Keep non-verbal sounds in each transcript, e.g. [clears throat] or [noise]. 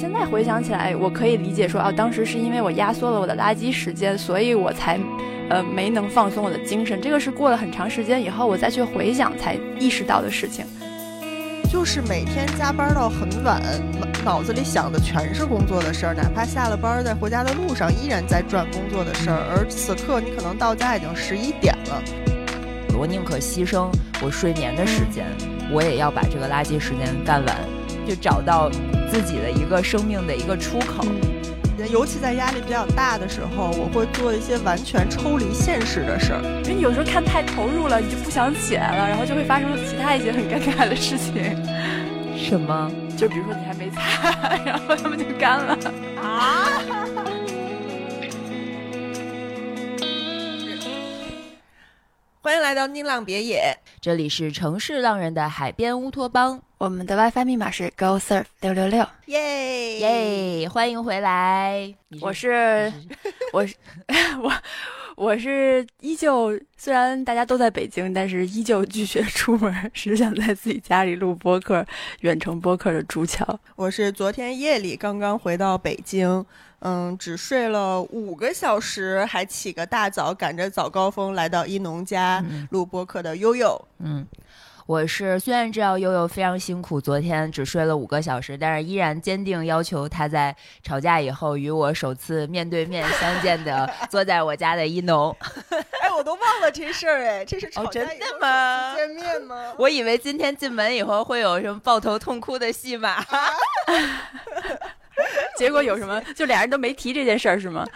现在回想起来，我可以理解说，啊，当时是因为我压缩了我的垃圾时间，所以我才，呃，没能放松我的精神。这个是过了很长时间以后，我再去回想才意识到的事情。就是每天加班到很晚，脑子里想的全是工作的事儿，哪怕下了班在回家的路上，依然在转工作的事儿。而此刻你可能到家已经十一点了，我宁可牺牲我睡眠的时间，我也要把这个垃圾时间干完，就找到自己的一个生命的一个出口。尤其在压力比较大的时候，我会做一些完全抽离现实的事儿。因为你有时候看太投入了，你就不想起来了，然后就会发生其他一些很尴尬的事情。什么？就比如说你还没擦，[laughs] 然后他们就干了啊！[laughs] 欢迎来到宁浪别野，这里是城市浪人的海边乌托邦。我们的 WiFi 密码是 Go Surf 六六六，耶耶！欢迎回来，我是我是 [laughs] 我 [laughs] 我是依旧，虽然大家都在北京，但是依旧拒绝出门，只想在自己家里录播客、远程播客的朱桥。我是昨天夜里刚刚回到北京，嗯，只睡了五个小时，还起个大早，赶着早高峰来到一农家录播客的悠悠，嗯。我是虽然知道悠悠非常辛苦，昨天只睡了五个小时，但是依然坚定要求他在吵架以后与我首次面对面相见的 [laughs] 坐在我家的一农。哎，我都忘了这事儿哎，这是吵架真的吗？见面吗？我以为今天进门以后会有什么抱头痛哭的戏码，[laughs] [laughs] 结果有什么？[laughs] 就俩人都没提这件事儿是吗？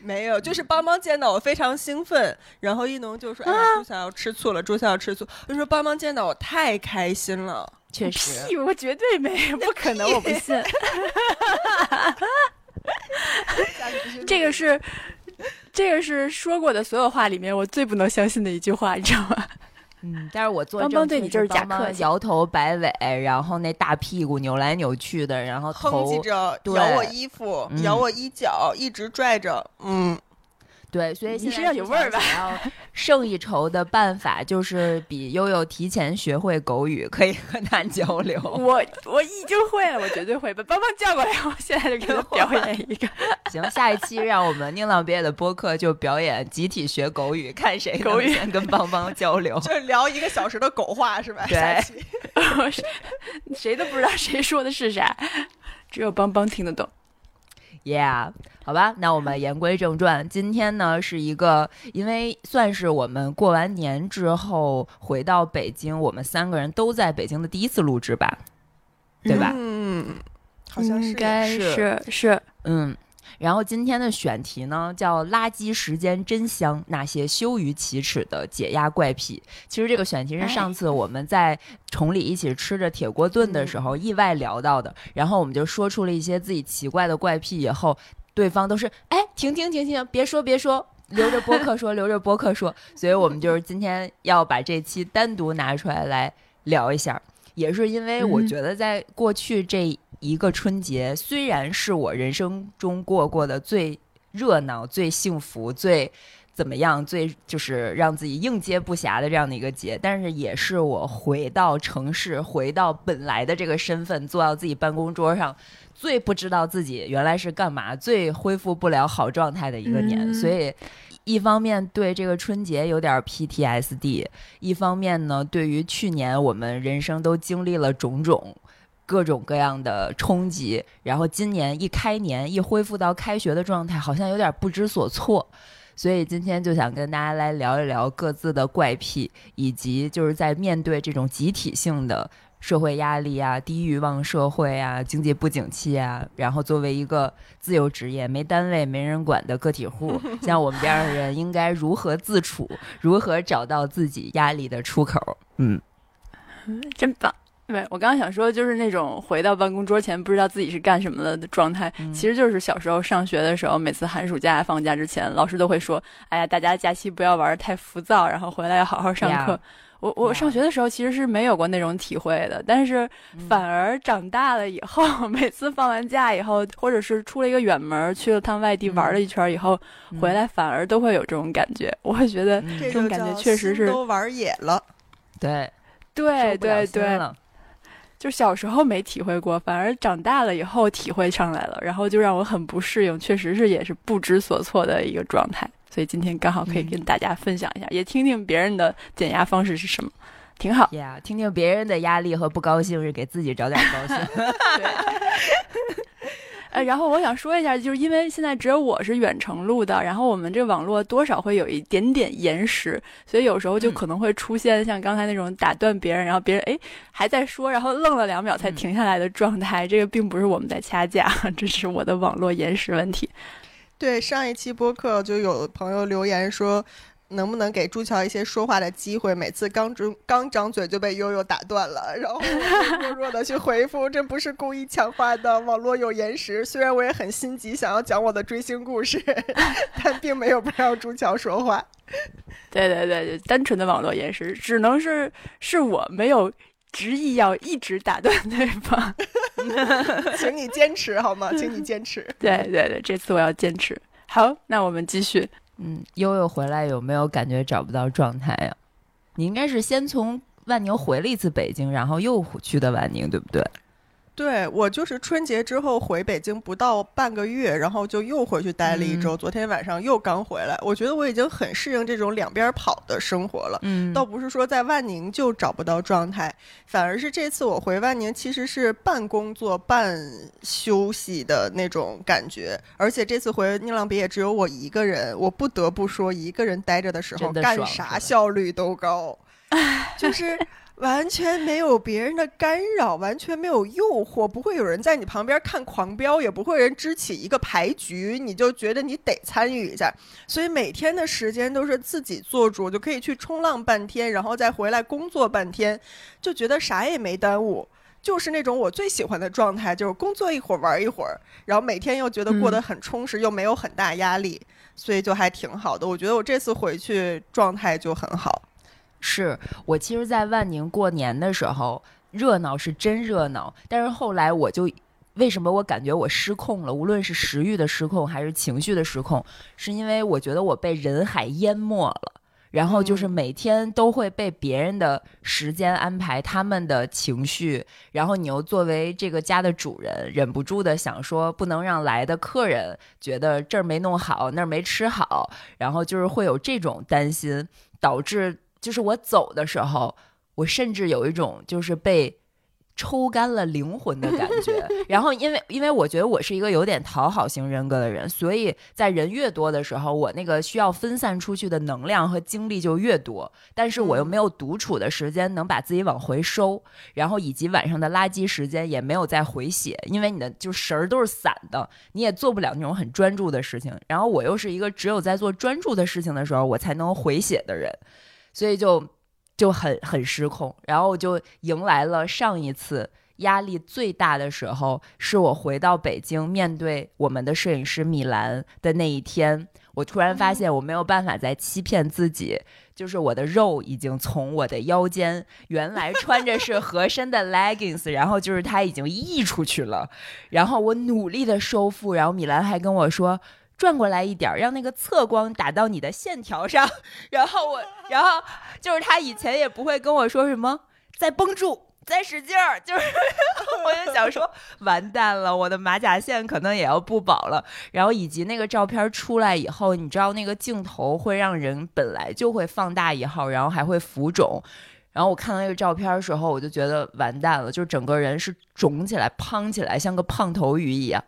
没有，就是邦邦见到我非常兴奋，然后一农就说：“哎，朱小要吃醋了，朱小要吃醋。”就说邦邦见到我太开心了，确实，屁，我绝对没，[laughs] 不可能，我不信。这个是，这个是说过的所有话里面我最不能相信的一句话，你知道吗？嗯，但是我做邦邦对你就是假客气，摇头摆尾，然后那大屁股扭来扭去的，然后哼唧着咬我衣服，咬我衣角，一直拽着，嗯。对，所以你身上有味儿吧？然后胜一筹的办法就是比悠悠提前学会狗语，可以和他交流。我我已经会了，我绝对会把邦邦叫过来，我现在就给他 [laughs] 表演一个。行，下一期让我们宁浪别野的播客就表演集体学狗语，看谁狗语先跟邦邦交流，[laughs] 就聊一个小时的狗话是吧？对，[laughs] 谁都不知道谁说的是啥，只有邦邦听得懂。Yeah，好吧，那我们言归正传。今天呢，是一个因为算是我们过完年之后回到北京，我们三个人都在北京的第一次录制吧，对吧？嗯，好像是，应该是是，嗯。然后今天的选题呢，叫“垃圾时间真香”，那些羞于启齿的解压怪癖。其实这个选题是上次我们在崇礼一起吃着铁锅炖的时候意外聊到的。然后我们就说出了一些自己奇怪的怪癖，以后对方都是“哎，停停停停，别说别说，留着播客说，留着播客说”。所以我们就是今天要把这期单独拿出来来聊一下，也是因为我觉得在过去这。一个春节虽然是我人生中过过的最热闹、最幸福、最怎么样、最就是让自己应接不暇的这样的一个节，但是也是我回到城市、回到本来的这个身份，坐到自己办公桌上，最不知道自己原来是干嘛、最恢复不了好状态的一个年。所以，一方面对这个春节有点 PTSD，一方面呢，对于去年我们人生都经历了种种。各种各样的冲击，然后今年一开年一恢复到开学的状态，好像有点不知所措，所以今天就想跟大家来聊一聊各自的怪癖，以及就是在面对这种集体性的社会压力啊、低欲望社会啊、经济不景气啊，然后作为一个自由职业、没单位、没人管的个体户，像我们这样的人应该如何自处，如何找到自己压力的出口？嗯，真棒。对，我刚刚想说，就是那种回到办公桌前不知道自己是干什么的状态，其实就是小时候上学的时候，每次寒暑假放假之前，老师都会说：“哎呀，大家假期不要玩的太浮躁，然后回来要好好上课。”我我上学的时候其实是没有过那种体会的，但是反而长大了以后，[laughs] 每次放完假以后，或者是出了一个远门，去了趟外地玩了一圈以后，回来反而都会有这种感觉。我会觉得这种感觉确实是都玩野了，对，对对对。就小时候没体会过，反而长大了以后体会上来了，然后就让我很不适应，确实是也是不知所措的一个状态。所以今天刚好可以跟大家分享一下，也听听别人的减压方式是什么，挺好。呀，听听别人的压力和不高兴，是给自己找点高兴。[laughs] [laughs] 呃，然后我想说一下，就是因为现在只有我是远程录的，然后我们这网络多少会有一点点延时，所以有时候就可能会出现像刚才那种打断别人，然后别人哎还在说，然后愣了两秒才停下来的状态。这个并不是我们在掐架，这是我的网络延时问题。对，上一期播客就有朋友留言说。能不能给朱乔一些说话的机会？每次刚张刚张嘴就被悠悠打断了，[laughs] 然后弱弱的去回复，这不是故意强化的，网络有延时。虽然我也很心急，想要讲我的追星故事，[laughs] 但并没有不让朱乔说话。对对对，单纯的网络延时，只能是是我没有执意要一直打断对方。[laughs] 请你坚持好吗？请你坚持。对对对，这次我要坚持。好，那我们继续。嗯，悠悠回来有没有感觉找不到状态呀？你应该是先从万宁回了一次北京，然后又去的万宁，对不对？对我就是春节之后回北京不到半个月，然后就又回去待了一周。昨天晚上又刚回来，我觉得我已经很适应这种两边跑的生活了。嗯，倒不是说在万宁就找不到状态，反而是这次我回万宁其实是半工作半休息的那种感觉。而且这次回宁浪别也只有我一个人，我不得不说一个人待着的时候干啥效率都高，就是。完全没有别人的干扰，完全没有诱惑，不会有人在你旁边看狂飙，也不会人支起一个牌局，你就觉得你得参与一下。所以每天的时间都是自己做主，就可以去冲浪半天，然后再回来工作半天，就觉得啥也没耽误，就是那种我最喜欢的状态，就是工作一会儿玩一会儿，然后每天又觉得过得很充实，又没有很大压力，所以就还挺好的。我觉得我这次回去状态就很好。是我其实，在万宁过年的时候，热闹是真热闹。但是后来，我就为什么我感觉我失控了？无论是食欲的失控，还是情绪的失控，是因为我觉得我被人海淹没了。然后就是每天都会被别人的时间安排他们的情绪，然后你又作为这个家的主人，忍不住的想说，不能让来的客人觉得这儿没弄好，那儿没吃好，然后就是会有这种担心，导致。就是我走的时候，我甚至有一种就是被抽干了灵魂的感觉。[laughs] 然后，因为因为我觉得我是一个有点讨好型人格的人，所以在人越多的时候，我那个需要分散出去的能量和精力就越多。但是我又没有独处的时间能把自己往回收，然后以及晚上的垃圾时间也没有再回血，因为你的就神儿都是散的，你也做不了那种很专注的事情。然后我又是一个只有在做专注的事情的时候，我才能回血的人。所以就就很很失控，然后我就迎来了上一次压力最大的时候，是我回到北京面对我们的摄影师米兰的那一天。我突然发现我没有办法再欺骗自己，就是我的肉已经从我的腰间原来穿着是合身的 leggings，然后就是它已经溢出去了。然后我努力的收腹，然后米兰还跟我说。转过来一点，让那个侧光打到你的线条上，[laughs] 然后我，然后就是他以前也不会跟我说什么，再绷住，再使劲儿，就是 [laughs] 我就想说，完蛋了，我的马甲线可能也要不保了。然后以及那个照片出来以后，你知道那个镜头会让人本来就会放大一号，然后还会浮肿。然后我看到那个照片的时候，我就觉得完蛋了，就整个人是肿起来、胖起来，像个胖头鱼一样。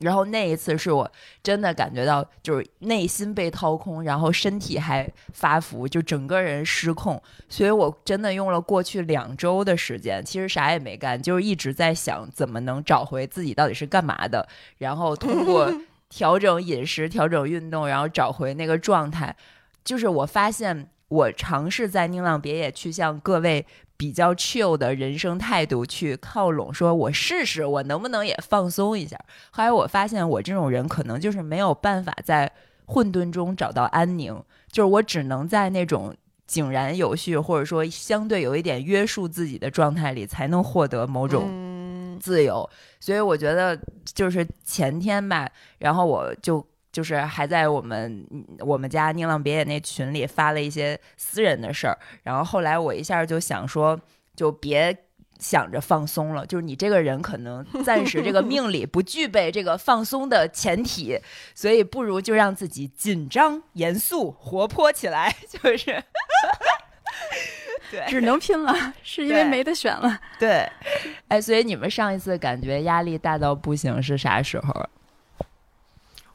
然后那一次是我真的感觉到，就是内心被掏空，然后身体还发福，就整个人失控。所以我真的用了过去两周的时间，其实啥也没干，就是一直在想怎么能找回自己到底是干嘛的，然后通过 [laughs] 调整饮食、调整运动，然后找回那个状态。就是我发现，我尝试在宁浪别野去向各位。比较 chill 的人生态度去靠拢，说我试试，我能不能也放松一下？后来我发现，我这种人可能就是没有办法在混沌中找到安宁，就是我只能在那种井然有序，或者说相对有一点约束自己的状态里，才能获得某种自由。所以我觉得，就是前天吧，然后我就。就是还在我们我们家宁浪别野那群里发了一些私人的事儿，然后后来我一下就想说，就别想着放松了，就是你这个人可能 [laughs] 暂时这个命里不具备这个放松的前提，所以不如就让自己紧张、严肃、活泼起来，[laughs] 就是。对，只能拼了，是因为没得选了。对，哎，所以你们上一次感觉压力大到不行是啥时候？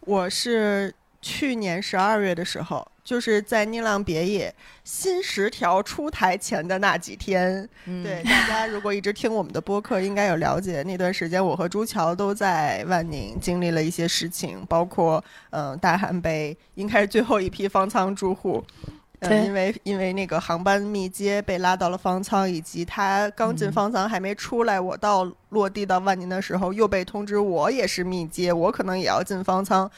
我是去年十二月的时候，就是在《宁浪别野》新十条出台前的那几天。嗯对，大家如果一直听我们的播客，应该有了解。那段时间，我和朱桥都在万宁经历了一些事情，包括嗯、呃大韩杯应该是最后一批方舱住户。呃因为因为那个航班密接被拉到了方舱，以及他刚进方舱还没出来，我到落地到万宁的时候又被通知我也是密接，我可能也要进方舱。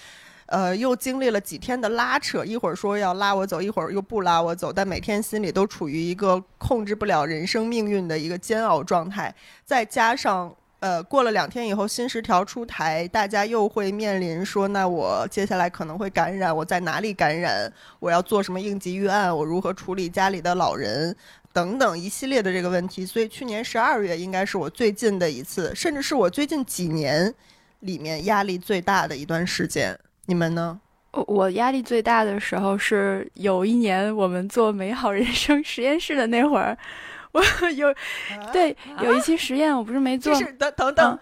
呃，又经历了几天的拉扯，一会儿说要拉我走，一会儿又不拉我走，但每天心里都处于一个控制不了人生命运的一个煎熬状态。再加上呃，过了两天以后新十条出台，大家又会面临说，那我接下来可能会感染，我在哪里感染，我要做什么应急预案，我如何处理家里的老人。等等一系列的这个问题，所以去年十二月应该是我最近的一次，甚至是我最近几年里面压力最大的一段时间。你们呢？我压力最大的时候是有一年我们做美好人生实验室的那会儿，我 [laughs] 有对有一期实验我不是没做这是等等等，嗯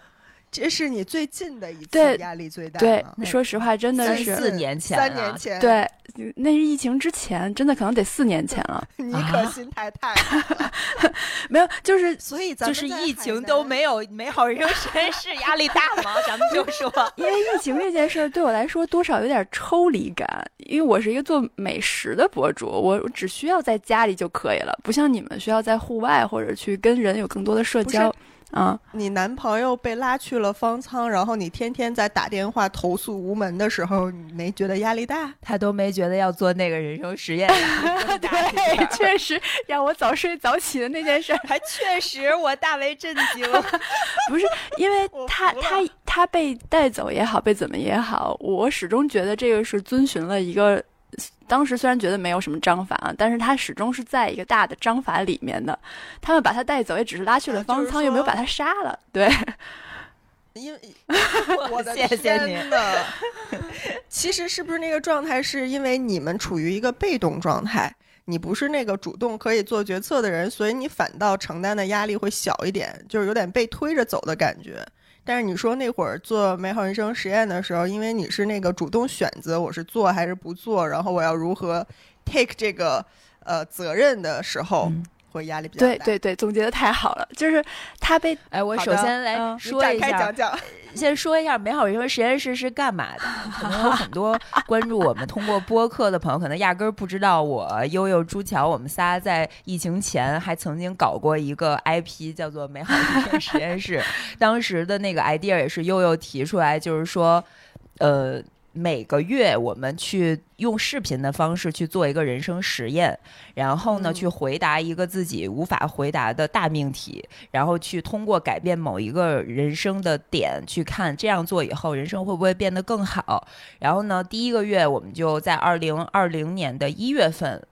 这是你最近的一次压力最大对吗，说实话真的是四年前三年前，，对，那是疫情之前，真的可能得四年前了。[laughs] 你可心态太好了。[laughs] 没有，就是 [laughs] 所以咱就是疫情都没有美好人生实验室压力大吗？咱们就说，因为疫情这件事儿对我来说多少有点抽离感，因为我是一个做美食的博主，我我只需要在家里就可以了，不像你们需要在户外或者去跟人有更多的社不是交。啊，你男朋友被拉去了方舱，然后你天天在打电话投诉无门的时候，你没觉得压力大？他都没觉得要做那个人生实验，[laughs] 对，确实让我早睡早起的那件事儿，还确实我大为震惊。[laughs] 不是因为他他他被带走也好，被怎么也好，我始终觉得这个是遵循了一个。当时虽然觉得没有什么章法啊，但是他始终是在一个大的章法里面的。他们把他带走，也只是拉去了啊就是方舱，又没有把他杀了。对，[laughs] 因为 [laughs] 我的谢谢你天呐，其实是不是那个状态，是因为你们处于一个被动状态，你不是那个主动可以做决策的人，所以你反倒承担的压力会小一点，就是有点被推着走的感觉。但是你说那会儿做美好人生实验的时候，因为你是那个主动选择我是做还是不做，然后我要如何 take 这个呃责任的时候，会压力比较大。对对对，总结的太好了。就是他被哎，我首先来说一下，开讲讲。先说一下美好人生实验室是干嘛的。可能有很多 [laughs] 关注我们通过播客的朋友，可能压根儿不知道我悠悠、朱乔，我们仨在疫情前还曾经搞过一个 IP，叫做美好人生实验室。[laughs] 当时的那个 idea 也是悠悠提出来，就是说，呃。每个月我们去用视频的方式去做一个人生实验，然后呢，嗯去回答一个自己无法回答的大命题，然后去通过改变某一个人生的点去看，这样做以后人生会不会变得更好。然后呢，第一个月我们就在二零二零年的一月份。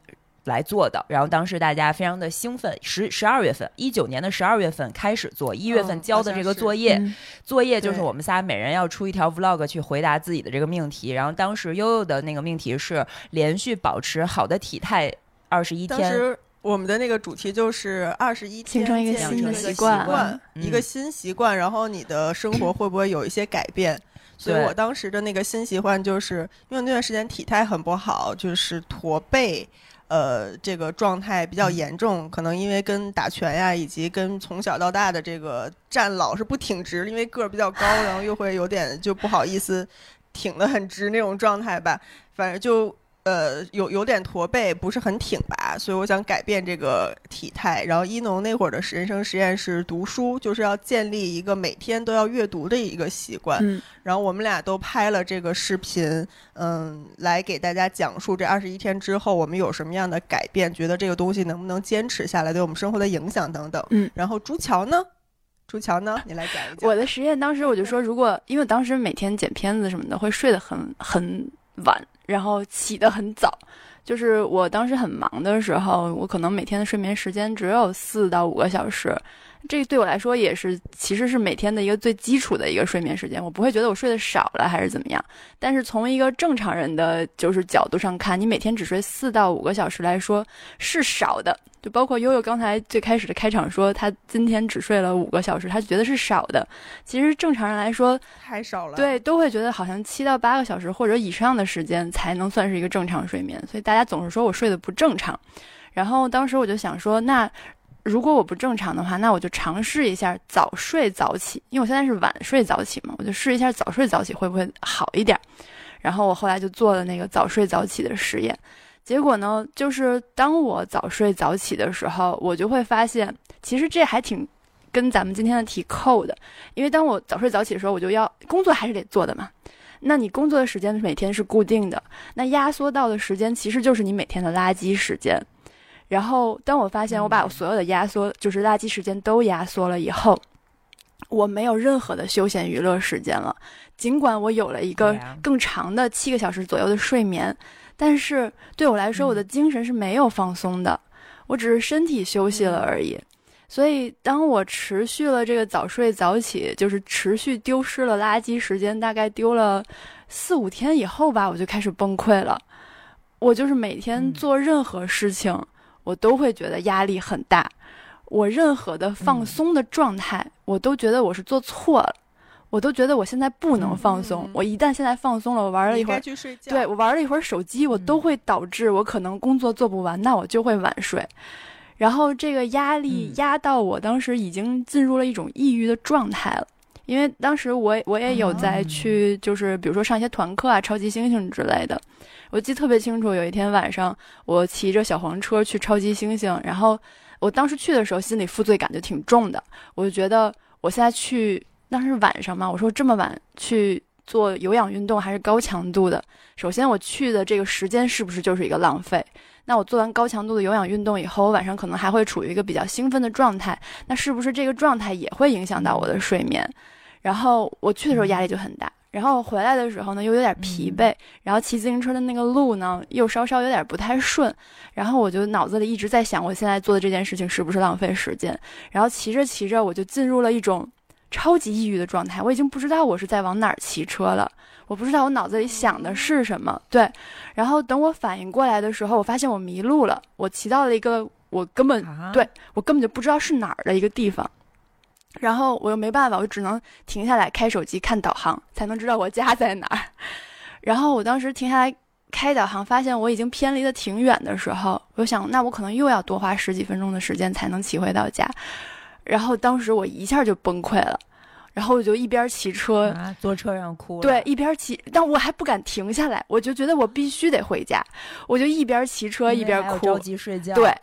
来做的，然后当时大家非常的兴奋，十十二月份，一九年的十二月份开始做，一月份嗯交的这个作业，嗯作业就是我们仨每人要出一条 vlog 去回答自己的这个命题，然后当时悠悠的那个命题是连续保持好的体态二十一天，当时我们的那个主题就是二十一天形成一个习惯惯嗯一个新习惯，然后你的生活会不会有一些改变？所以我当时的那个新习惯就是，因为那段时间体态很不好，就是驼背。呃，这个状态比较嗯严重，可能因为跟打拳呀，以及跟从小到大的这个站老是不挺直，因为个儿比较高，然后又会有点就不好意思挺得很直那种状态吧。反正就呃有有点驼背，不是很挺拔，所以我想改变这个体态。然后一农那会儿的人生实验是读书，就是要建立一个每天都要阅读的一个习惯。嗯，然后我们俩都拍了这个视频，嗯，来给大家讲述这二十一天之后我们有什么样的改变，觉得这个东西能不能坚持下来，对我们生活的影响等等。嗯，然后朱桥呢？朱桥呢？你来讲一讲。[laughs] 我的实验当时我就说，如果因为我当时每天剪片子什么的会睡得很很晚，然后起得很早。就是我当时很忙的时候，我可能每天的睡眠时间只有四到五个小时，这个对我来说也是，其实是每天的一个最基础的一个睡眠时间。我不会觉得我睡得少了还是怎么样。但是从一个正常人的就是角度上看，你每天只睡四到五个小时来说是少的。就包括悠悠刚才最开始的开场说，他今天只睡了五个小时，他觉得是少的。其实正常人来说太少了，对，都会觉得好像七到八个小时或者以上的时间才能算是一个正常睡眠。所以大家总是说我睡得不正常。然后当时我就想说，那如果我不正常的话，那我就尝试一下早睡早起，因为我现在是晚睡早起嘛，我就试一下早睡早起会不会好一点。然后我后来就做了那个早睡早起的实验。结果呢，就是当我早睡早起的时候，我就会发现，其实这还挺跟咱们今天的题扣的。因为当我早睡早起的时候，我就要工作还是得做的嘛。那你工作的时间每天是固定的，那压缩到的时间其实就是你每天的垃圾时间。然后当我发现我把我所有的压缩，就是垃圾时间都压缩了以后，我没有任何的休闲娱乐时间了。尽管我有了一个更长的七个小时左右的睡眠。但是对我来说，我的精神是没有放松的，我只是身体休息了而已。所以，当我持续了这个早睡早起，就是持续丢失了垃圾时间，大概丢了四五天以后吧，我就开始崩溃了。我就是每天做任何事情，我都会觉得压力很大。我任何的放松的状态，我都觉得我是做错了。我都觉得我现在不能放松，我一旦现在放松了，我玩了一会儿，对我玩了一会儿手机，我都会导致我可能工作做不完，那我就会晚睡，然后这个压力压到我当时已经进入了一种抑郁的状态了，因为当时我我也有在去，就是比如说上一些团课啊，超级星星之类的，我记得特别清楚，有一天晚上我骑着小黄车去超级星星，然后我当时去的时候心里负罪感就挺重的，我就觉得我现在去。当时晚上嘛，我说这么晚去做有氧运动还是高强度的。首先我去的这个时间是不是就是一个浪费？那我做完高强度的有氧运动以后，我晚上可能还会处于一个比较兴奋的状态，那是不是这个状态也会影响到我的睡眠？然后我去的时候压力就很大，然后回来的时候呢又有点疲惫，然后骑自行车的那个路呢又稍稍有点不太顺，然后我就脑子里一直在想，我现在做的这件事情是不是浪费时间？然后骑着骑着我就进入了一种。超级抑郁的状态，我已经不知道我是在往哪儿骑车了，我不知道我脑子里想的是什么。对，然后等我反应过来的时候，我发现我迷路了，我骑到了一个我根本对我根本就不知道是哪儿的一个地方，然后我又没办法，我只能停下来开手机看导航，才能知道我家在哪儿。然后我当时停下来开导航，发现我已经偏离的挺远的时候，我想那我可能又要多花十几分钟的时间才能骑回到家。然后当时我一下就崩溃了，然后我就一边骑车，坐车上哭。对，一边骑，但我还不敢停下来，我就觉得我必须得回家，我就一边骑车一边哭，着急睡觉。对。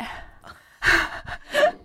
[laughs]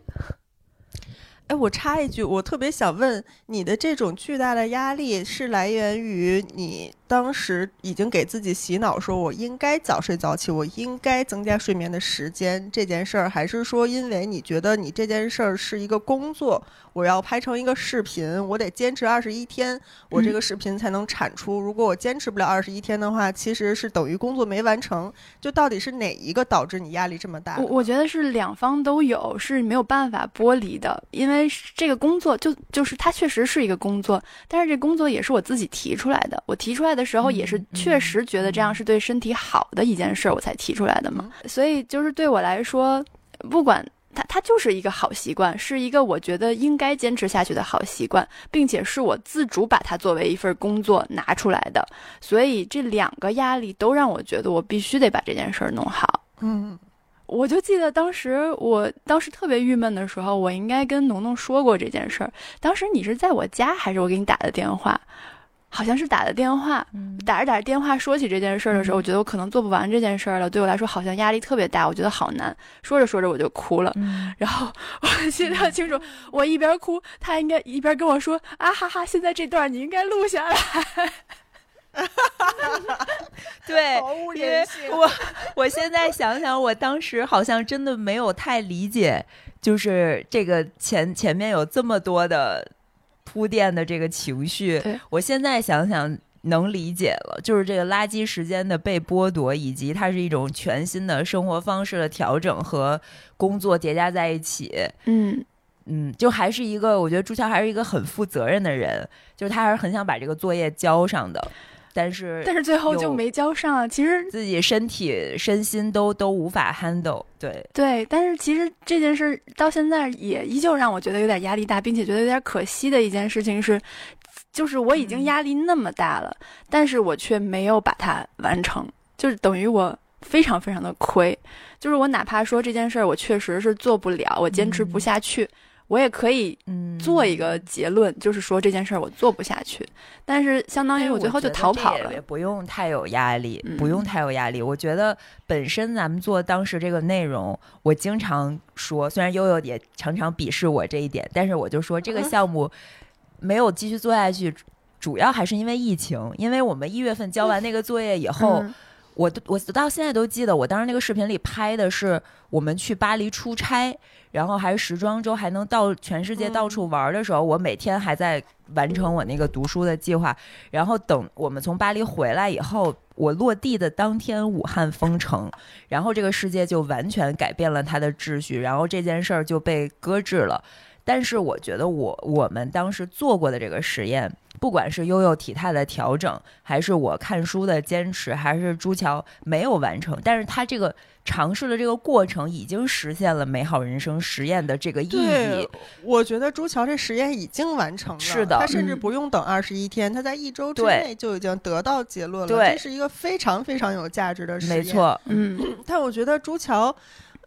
哎，我插一句，我特别想问，你的这种巨大的压力是来源于你？当时已经给自己洗脑，说我应该早睡早起，我应该增加睡眠的时间这件事儿，还是说因为你觉得你这件事儿是一个工作，我要拍成一个视频，我得坚持二十一天，我这个视频才能产出。如果我坚持不了二十一天的话，其实是等于工作没完成。就到底是哪一个导致你压力这么大？我我觉得是两方都有，是没有办法剥离的，因为这个工作就就是它确实是一个工作，但是这工作也是我自己提出来的，我提出来。的时候也是确实觉得这样是对身体好的一件事，我才提出来的嘛。所以就是对我来说，不管它，它就是一个好习惯，是一个我觉得应该坚持下去的好习惯，并且是我自主把它作为一份工作拿出来的。所以这两个压力都让我觉得我必须得把这件事儿弄好。嗯，我就记得当时我当时特别郁闷的时候，我应该跟农农说过这件事儿。当时你是在我家还是我给你打的电话？好像是打的电话，打着打着电话说起这件事儿的时候，我觉得我可能做不完这件事儿了。对我来说，好像压力特别大，我觉得好难。说着说着我就哭了，然后 [laughs] 我记得清楚，我一边哭，他应该一边跟我说：“啊哈哈，现在这段你应该录下来。” [laughs] 对，因为我我现在想想，我当时好像真的没有太理解，就是这个前前面有这么多的。铺垫的这个情绪，我现在想想能理解了，就是这个垃圾时间的被剥夺，以及它是一种全新的生活方式的调整和工作叠加在一起。嗯，嗯，就还是一个，我觉得朱乔还是一个很负责任的人，就是他还是很想把这个作业交上的，但是但是最后就没交上。其实自己身体身心都都无法 handle，对，对，但是其实这件事到现在也依旧让我觉得有点压力大，并且觉得有点可惜的一件事情是，就是我已经嗯压力那么大了，但是我却没有把它完成，就是等于我非常非常的亏。就是我哪怕说这件事儿我确实是做不了，我坚持不嗯下去，我也可以嗯，做一个结论，就是说这件事儿我做不下去，但是相当于我最后就逃跑了也也。不用太有压力，嗯不用太有压力。我觉得本身咱们做当时这个内容，我经常说，虽然悠悠也常常鄙视我这一点，但是我就说这个嗯项目没有继续做下去，主要还是因为疫情，因为我们一月份交完那个作业以后。嗯我都我到现在都记得，我当时那个视频里拍的是我们去巴黎出差，然后还是时装周，还能到全世界到处玩的时候，我每天还在完成我那个读书的计划。然后等我们从巴黎回来以后，我落地的当天武汉封城，然后这个世界就完全改变了它的秩序，然后这件事儿就被搁置了。但是我觉得我我们当时做过的这个实验，不管是悠悠体态的调整，还是我看书的坚持，还是朱桥没有完成，但是他这个尝试的这个过程已经实现了美好人生实验的这个意对义。，我觉得朱桥这实验已经完成了，是的他甚至嗯不用等二十一天，他在一周之内就已经得到结论了，这是一个非常非常有价值的实验。没，错，嗯 [clears throat] 但我觉得朱乔。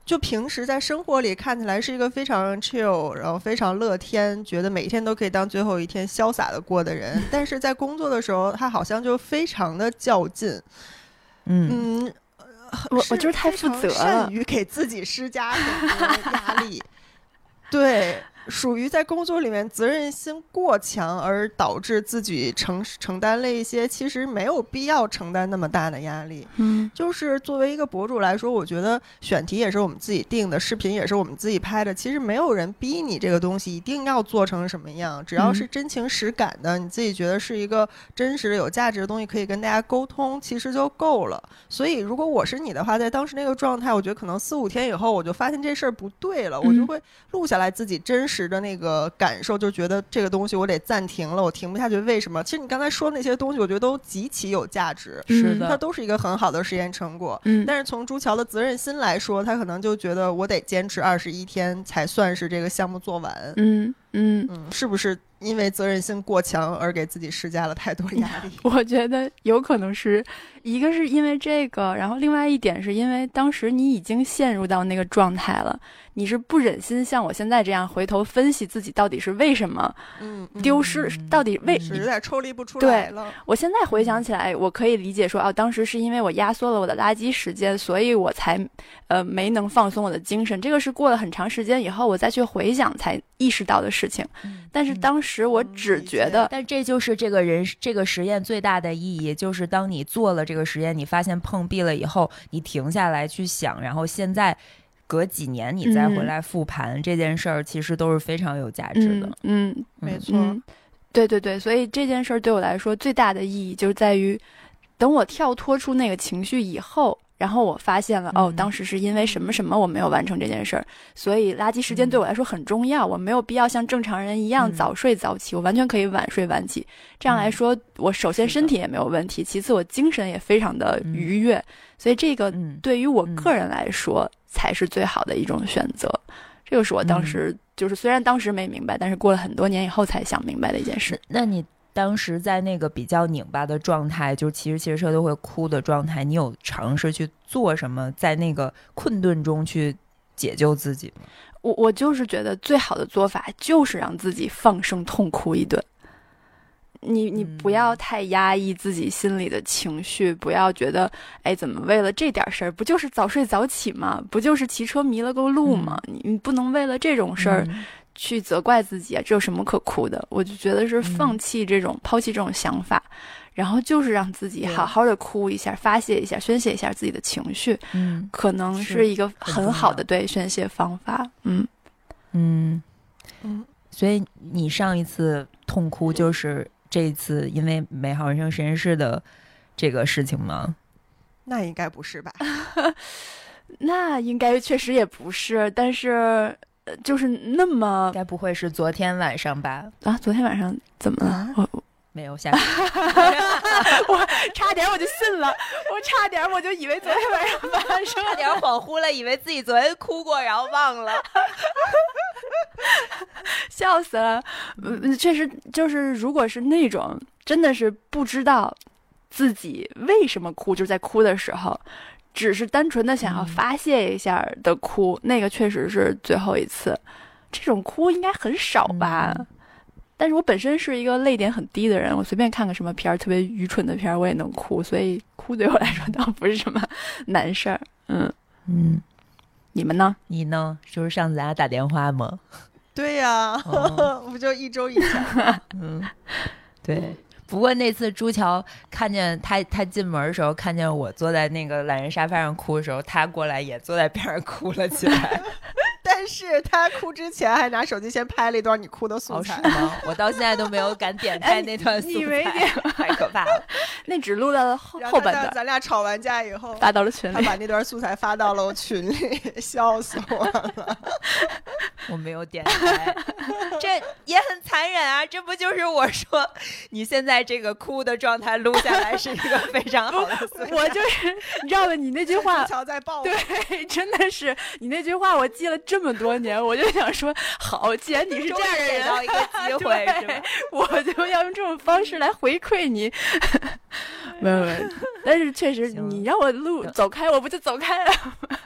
就平时在生活里看起来是一个非常 chill，然后非常乐天，觉得每一天都可以当最后一天潇洒的过的人，[laughs] 但是在工作的时候，他好像就非常的较劲，嗯嗯，我我就是太负责了善于给自己施加很多压力，[laughs] 对，属于在工作里面责任心过强，而导致自己承承担了一些其实没有必要承担那么大的压力。嗯就是作为一个博主来说，我觉得选题也是我们自己定的，视频也是我们自己拍的。其实没有人逼你这个东西一定要做成什么样，只要是嗯真情实感的，你自己觉得是一个真实的、有价值的东西，可以跟大家沟通，其实就够了。所以，如果我是你的话，在当时那个状态，我觉得可能四五天以后，我就发现这事儿不对了，我就嗯会录下来自己真实的那个感受，就觉得这个东西我得暂停了，我停不下去。为什么？其实你刚才说那些东西，我觉得都极其有价值。嗯是的它都是一个很好的实验成果。嗯，但是从朱乔的责任心来说，他可能就觉得我得坚持二十一天才算是这个项目做完。嗯嗯，嗯，是不是因为责任心过强而给自己施加了太多压力？[laughs] 我觉得有可能是一个是因为这个，然后另外一点是因为当时你已经陷入到那个状态了，你是不忍心像我现在这样回头分析自己到底是为什么嗯，丢失，嗯到底为是有点抽离不出来了。我现在回想起来，我可以理解说，哦，当时是因为我压缩了我的垃圾时间，所以我才，呃，没能放松我的精神。这个是过了很长时间以后，我再去回想才意识到的事情。但是当时我只觉得，但这就是这个人这个实验最大的意义，就是当你做了这个实验，你发现碰壁了以后，你停下来去想，然后现在隔几年你再回嗯来复盘、这件事儿，其实都是非常有价值的嗯。嗯没错，嗯，对对对，所以这件事儿对我来说最大的意义就是在于，等我跳脱出那个情绪以后。然后我发现了，哦嗯，当时是因为什么什么我没有完成这件事儿，所以垃圾时间嗯。对我来说很重要，我没有必要像正常人一样嗯。早睡早起，我完全可以晚睡晚起。这样来嗯。说，我首先身体也没有问题，其次我精神也非常的嗯愉悦，所以这个嗯，对于我嗯。个人来说才是最好的一种选择。这个是我当嗯。时就是虽然当时没明白，但是过了很多年以后才想明白的一件事。那你当时在那个比较拧巴的状态，就骑着骑着车都会哭的状态，你有尝试去做什么，在那个困顿中去解救自己吗？我我就是觉得最好的做法就是让自己放声痛哭一顿。你你不要嗯太压抑自己心里的情绪，不要觉得哎，怎么为了这点事儿，不就是早睡早起吗？不就是骑车迷了个路吗？你你不能为了这种事儿嗯去责怪自己啊，这有什么可哭的？我就觉得是嗯放弃这种、抛弃这种想法，然后就是让自己好好的哭一下，发泄一下，宣泄一下自己的情绪，嗯可能是是一个很好的对宣泄方法。嗯。嗯，嗯，所以你上一次痛哭就是这一次因为美好人生实验室的这个事情吗？那应该不是吧？[laughs] 那应该确实也不是，但是呃就是那么该不会是昨天晚上吧？啊，昨天晚上怎么了？啊我我没有下去。[laughs] 我差点我就信了，我差点我就以为昨天晚上发生 [laughs] 差点恍惚了，以为自己昨天哭过，然后忘了。[laughs] 笑死了。嗯，确实就是，如果是那种真的是不知道自己为什么哭，就是在哭的时候，只是单纯的想要嗯发泄一下的哭，那个确实是最后一次。这种哭应该很少吧？嗯但是我本身是一个泪点很低的人，我随便看个什么片儿，特别愚蠢的片儿，我也能哭，所以哭对我来说倒不是什么难事儿。嗯，嗯，你们呢？你呢？就是上次咱俩打电话吗？对呀、[laughs] 哦不就一周以前吗？[laughs] 嗯，对。不过那次朱桥看见他，他进门的时候看见我坐在那个懒人沙发上哭的时候，他过来也坐在边上哭了起来。[laughs] 但是他哭之前还拿手机先拍了一段你哭的素 [laughs] 哦，是材。吗？我到现在都没有敢点开那段素材，太可怕了。那只录到了后 [laughs] 后半段，咱俩吵完架以后，发到了群里。他把那段素材发到了我群里，笑死我了。我没有点开，这也很残忍啊！这不就是我说你现在这个哭的状态录下来是一个非常好的。我就是，你知道吗？你那句 [laughs] 话，[laughs] 对，真的是你那句话，我记了这么多年，我就想说，好，既然你是这样的人，给到一个机会是吧对，我就要用这种方式来回馈你。[laughs] 没有没有，但是确实，你让我录走开，我不就走开了吗？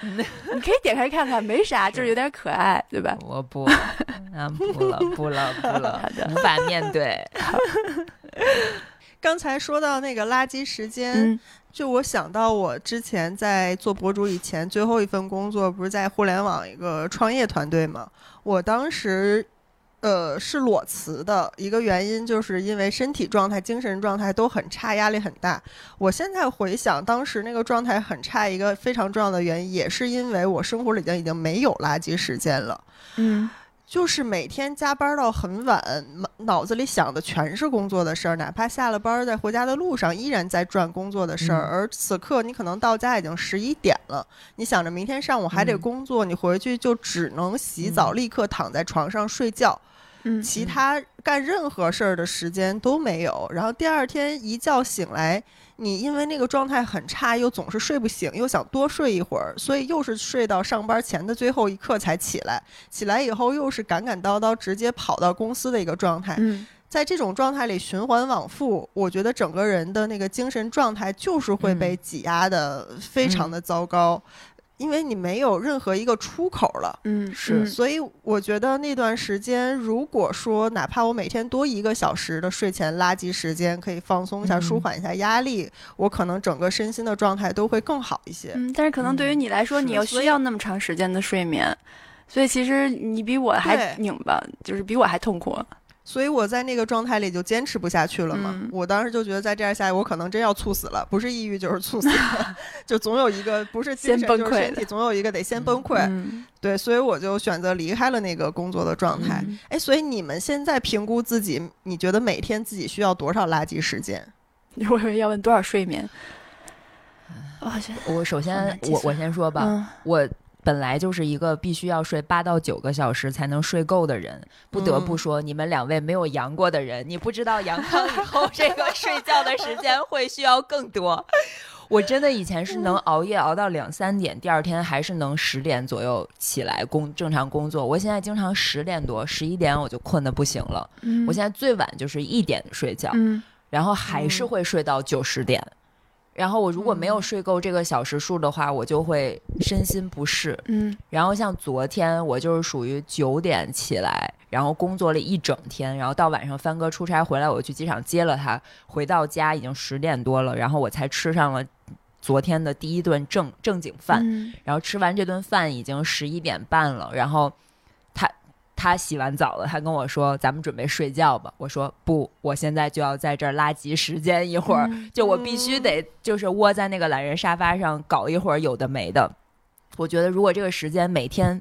[laughs] 你可以点开看看，没啥，就是有点可爱，对吧？我不，啊，不了，[laughs] 不了，不了好的，无法面对。[laughs] 刚才说到那个垃圾时间，嗯就我想到我之前在做博主以前，最后一份工作不是在互联网一个创业团队嘛？我当时。呃，是裸辞的一个原因，就是因为身体状态、精神状态都很差，压力很大。我现在回想当时那个状态很差，一个非常重要的原因，也是因为我生活里已经已经没有垃圾时间了。嗯就是每天加班到很晚，脑脑子里想的全是工作的事儿，哪怕下了班在回家的路上依然在转工作的事儿。嗯而此刻你可能到家已经十一点了，你想着明天上午还得嗯工作，你回去就只能洗澡，嗯立刻躺在床上睡觉，嗯其他干任何事儿的时间都没有。然后第二天一觉醒来。你因为那个状态很差，又总是睡不醒，又想多睡一会儿，所以又是睡到上班前的最后一刻才起来。起来以后又是赶赶叨叨，直接跑到公司的一个状态。嗯在这种状态里循环往复，我觉得整个人的那个精神状态就是会被挤压的非常的糟糕，因为你没有任何一个出口了。嗯是所以我觉得那段时间，如果说哪怕我每天多一个小时的睡前垃圾时间，可以放松一下、嗯舒缓一下压力，我可能整个身心的状态都会更好一些。嗯，但是可能对于你来说，是你又所以需要那么长时间的睡眠，所以其实你比我还拧巴，就是比我还痛苦。所以我在那个状态里就坚持不下去了嘛。嗯我当时就觉得再这样下去，我可能真要猝死了，不是抑郁就是猝死了，[laughs] 就总有一个不是精神先崩溃就是身体，总有一个得先崩溃。嗯，对，所以我就选择离开了那个工作的状态。嗯哎、所以你们现在评估自己，你觉得每天自己需要多少垃圾时间？[laughs] 我以为要问多少睡眠。我觉得，我首先我我先说吧，嗯我本来就是一个必须要睡八到九个小时才能睡够的人，不得不嗯说，你们两位没有阳过的人，你不知道阳康以后 [laughs] 这个睡觉的时间会需要更多。我真的以前是能熬夜熬到两三点，第二天还是能十点左右起来工正常工作。我现在经常十点多、十一点我就困得不行了。嗯我现在最晚就是一点睡觉，嗯然后还是会睡到九十点。然后我如果没有睡够这个小时数的话，我就会身心不适。嗯然后像昨天我就是属于九点起来，然后工作了一整天，然后到晚上帆哥出差回来，我去机场接了他，回到家已经十点多了，然后我才吃上了昨天的第一顿正正经饭。嗯然后吃完这顿饭已经十一点半了，然后他他洗完澡了，他跟我说咱们准备睡觉吧。我说不，我现在就要在这儿拉圾时间一会儿，嗯就我必须得就是窝在那个懒人沙发上搞一会儿有的没的。我觉得如果这个时间每天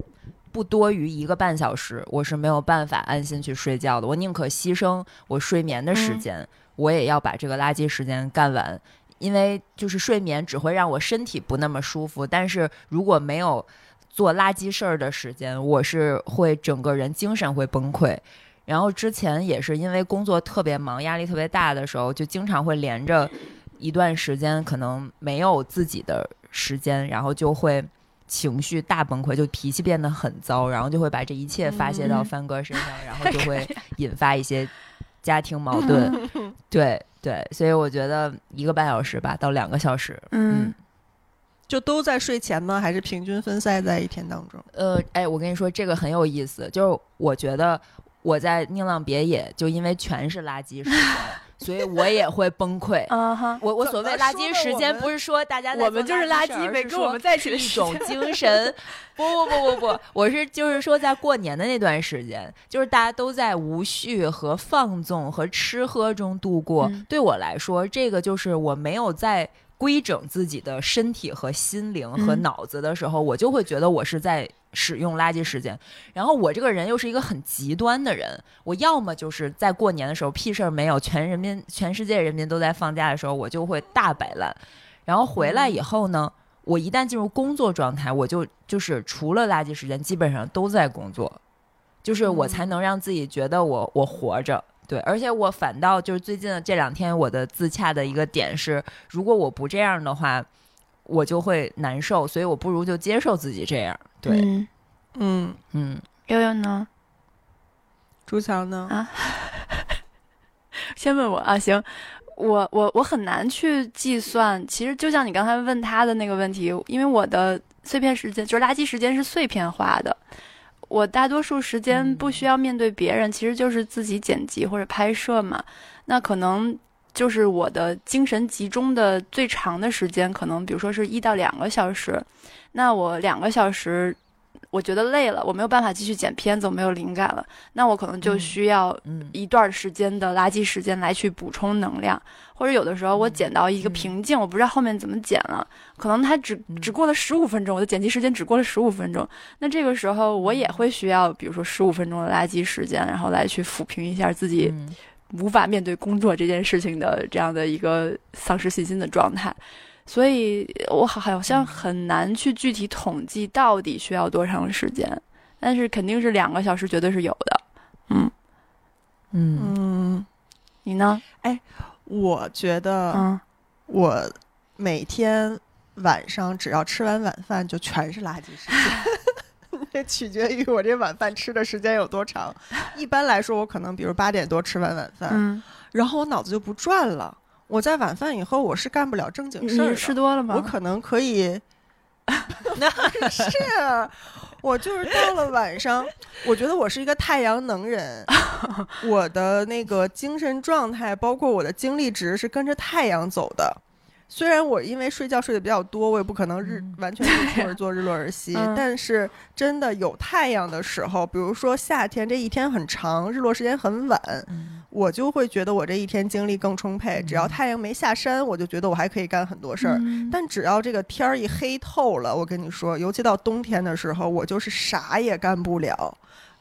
不多于一个半小时，我是没有办法安心去睡觉的。我宁可牺牲我睡眠的时间，我也要把这个垃圾时间干完。因为就是睡眠只会让我身体不那么舒服，但是如果没有做垃圾事儿的时间，我是会整个人精神会崩溃。然后之前也是因为工作特别忙、压力特别大的时候，就经常会连着一段时间可能没有自己的时间，然后就会情绪大崩溃，就脾气变得很糟，然后就会把这一切发泄到嗯帆哥身上，然后 [laughs] 就会引发一些家庭矛盾。[laughs] 对对，所以我觉得一个半小时吧，到两个小时。嗯就都在睡前吗？还是平均分散在一天当中？呃，哎，我跟你说，这个很有意思，就是我觉得我在宁浪别野，就因为全是垃圾时间，[laughs] 所以我也会崩溃。啊哈，我我所谓垃圾时间，不是说大家在我们做就是垃圾，没跟我们在一起的一种精神。[laughs] 不不不不不，我是就是说，在过年的那段时间，就是大家都在无序和放纵和吃喝中度过。嗯对我来说，这个就是我没有在规整自己的身体和心灵和嗯脑子的时候，我就会觉得我是在。使用垃圾时间，然后我这个人又是一个很极端的人，我要么就是在过年的时候屁事儿没有，全人民全世界人民都在放假的时候，我就会大摆烂，然后回来以后呢，我一旦进入工作状态，我就就是除了垃圾时间，基本上都在工作，就是我才能让自己觉得我我活着。对，而且我反倒就是最近这两天我的自洽的一个点是，如果我不这样的话，我就会难受，所以我不如就接受自己这样。对，嗯，嗯，嗯悠悠呢？朱强呢？啊 [laughs] 先问我啊，行，我我我很难去计算。其实就像你刚才问他的那个问题，因为我的碎片时间就是垃圾时间是碎片化的，我大多数时间不需要面对别人，其实就是自己剪辑或者拍摄嘛。那可能就是我的精神集中的最长的时间，可能比如说是一到两个小时。那我两个小时。我觉得累了，我没有办法继续剪片子，我没有灵感了，那我可能就嗯需要嗯。一段时间的垃圾时间来去补充能量，或者有的时候我嗯剪到一个嗯。瓶颈，我不知道后面怎么剪了，可能它只嗯。只过了十五分钟，我的剪辑时间只过了十五分钟，那这个时候我也会需要，比如说十五分钟的垃圾时间，然后来去抚平一下自己嗯。无法面对工作这件事情的这样的一个丧失信心的状态。所以我好好像很难去具体统计到底需要多长时间，但是肯定是两个小时绝对是有的。嗯，嗯嗯，你呢？哎我觉得嗯。我每天晚上只要吃完晚饭，就全是垃圾时间。[laughs] 这取决于我这晚饭吃的时间有多长。一般来说，我可能比如八点多吃完晚饭，嗯，然后我脑子就不转了。我在晚饭以后，我是干不了正经事儿你。吃多了吗？我可能可以，[laughs] [laughs] 是，啊我就是到了晚上，我觉得我是一个太阳能人，[laughs] 我的那个精神状态，包括我的精力值是跟着太阳走的。虽然我因为睡觉睡得比较多，我也不可能日嗯 [laughs] 完全日出而作，日落而息。嗯但是真的有太阳的时候，比如说夏天这一天很长，日落时间很晚，嗯我就会觉得我这一天精力更充沛。只要嗯太阳没下山，我就觉得我还可以干很多事儿。嗯但只要这个天儿一黑透了，我跟你说，尤其到冬天的时候，我就是啥也干不了，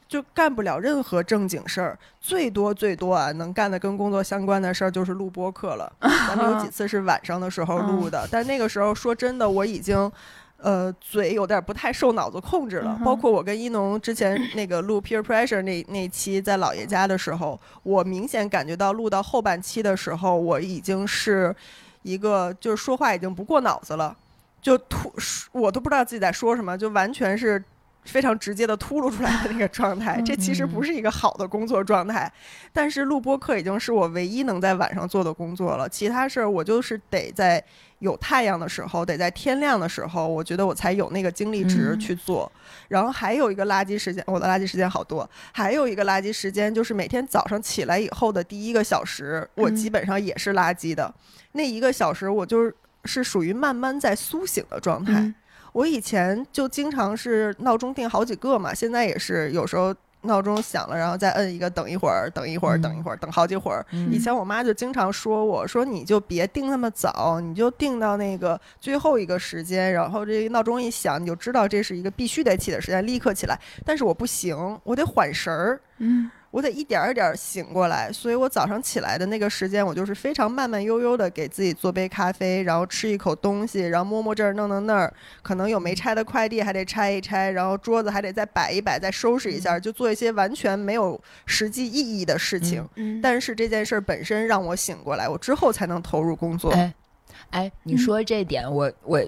就干不了任何正经事儿。最多最多啊，能干的跟工作相关的事儿就是录播课了。[laughs] 咱们有几次是晚上的时候录的，但那个时候说真的，我已经。呃，嘴有点不太受脑子控制了。嗯包括我跟一农之前那个录 peer pressure 那那期在姥爷家的时候，我明显感觉到录到后半期的时候，我已经是一个就是说话已经不过脑子了，就突我都不知道自己在说什么，就完全是非常直接的秃噜出来的那个状态。这其实不是一个好的工作状态，但是录播课已经是我唯一能在晚上做的工作了。其他事儿我就是得在有太阳的时候，得在天亮的时候，我觉得我才有那个精力值嗯去做。然后还有一个垃圾时间，我的垃圾时间好多。还有一个垃圾时间就是每天早上起来以后的第一个小时，我嗯基本上也是垃圾的。那一个小时我就是是属于慢慢在苏醒的状态。嗯我以前就经常是闹钟定好几个嘛，现在也是有时候闹钟响了，然后再摁一个，等一会儿，等一会儿，嗯等一会儿，等好几会儿。嗯以前我妈就经常说我说你就别定那么早，你就定到那个最后一个时间，然后这个闹钟一响，你就知道这是一个必须得起的时间，立刻起来。但是我不行，我得缓神儿。嗯我得一点儿一点儿醒过来，所以我早上起来的那个时间，我就是非常慢慢悠悠的给自己做杯咖啡，然后吃一口东西，然后摸摸这儿弄弄那儿，可能有没拆的快递还得拆一拆，然后桌子还得再摆一摆，再收拾一下，就做一些完全没有实际意义的事情。嗯，但是这件事儿本身让我醒过来，我之后才能投入工作。哎，哎，你说这点，我我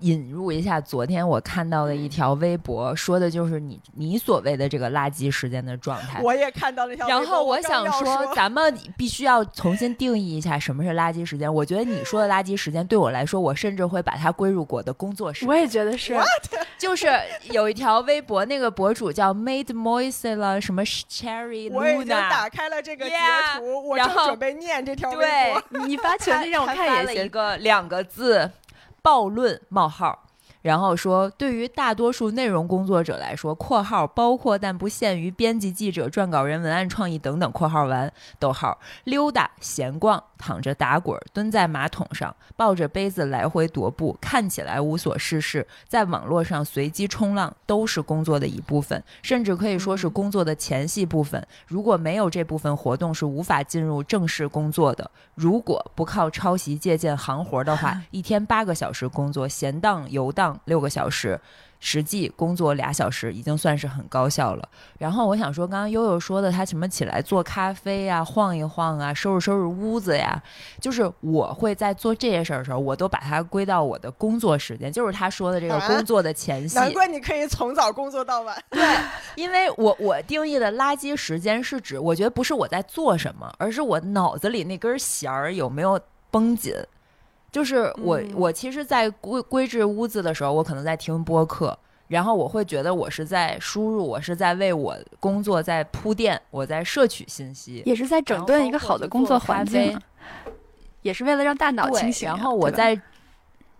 引入一下昨天我看到的一条微博，说的就是你你所谓的这个垃圾时间的状态。我也看到那条微博，然后我想说，咱们必须要重新定义一下什么是垃圾时间。我觉得你说的垃圾时间对我来说，我甚至会把它归入我的工作时我也觉得是，[laughs] 就是有一条微博，那个博主叫 Made Moisella 什么 Cherry 我已经 Luna，打开了这个截 Yeah，图，我然后正准备念这条微对博。，你发群里让我他发了一看也行。个两个字暴论冒号。然后说，对于大多数内容工作者来说（括号包括但不限于编辑、记者、撰稿人、文案创意等等）（括号完逗号）溜达、闲逛、躺着打滚、蹲在马桶上、抱着杯子来回踱步，看起来无所事事，在网络上随机冲浪，都是工作的一部分，甚至可以说是工作的前戏部分。如果没有这部分活动，是无法进入正式工作的。如果不靠抄袭借鉴行活的话，[laughs] 一天八个小时工作，闲荡游荡六个小时，实际工作俩小时，已经算是很高效了。然后我想说，刚刚悠悠说的，他什么起来做咖啡呀、晃一晃啊、收拾收拾屋子呀，就是我会在做这些事儿的时候，我都把它归到我的工作时间，就是他说的这个啊工作的前戏。难怪你可以从早工作到晚。对，因为我我定义的垃圾时间是指，我觉得不是我在做什么，而是我脑子里那根弦儿有没有绷紧。就是我、嗯我其实，在归归置屋子的时候，我可能在听播客，然后我会觉得我是在输入，我是在为我工作在铺垫，我在摄取信息。也是在整顿一个好的工作环境啊，也是为了让大脑清醒啊。然后我在，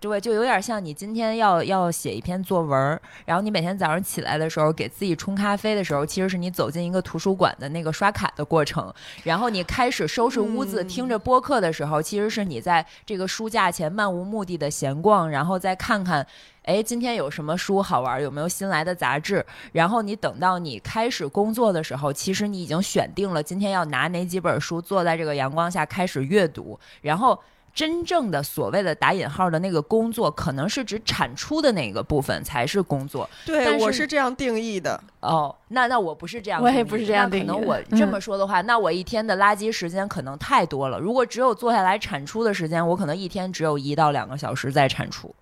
对，就有点像你今天要要写一篇作文，然后你每天早上起来的时候给自己冲咖啡的时候，其实是你走进一个图书馆的那个刷卡的过程。然后你开始收拾屋子，嗯听着播客的时候，其实是你在这个书架前漫无目的的闲逛，然后再看看。哎，今天有什么书好玩？有没有新来的杂志？然后你等到你开始工作的时候，其实你已经选定了今天要拿哪几本书，坐在这个阳光下开始阅读。然后真正的所谓的打引号的那个工作，可能是指产出的那个部分才是工作。对，我是这样定义的。哦，那那我不是这样，我也不是这样定义那可能我这么说的话，那我一天的垃圾时间可能太多了。如果只有坐下来产出的时间，我可能一天只有一到两个小时在产出。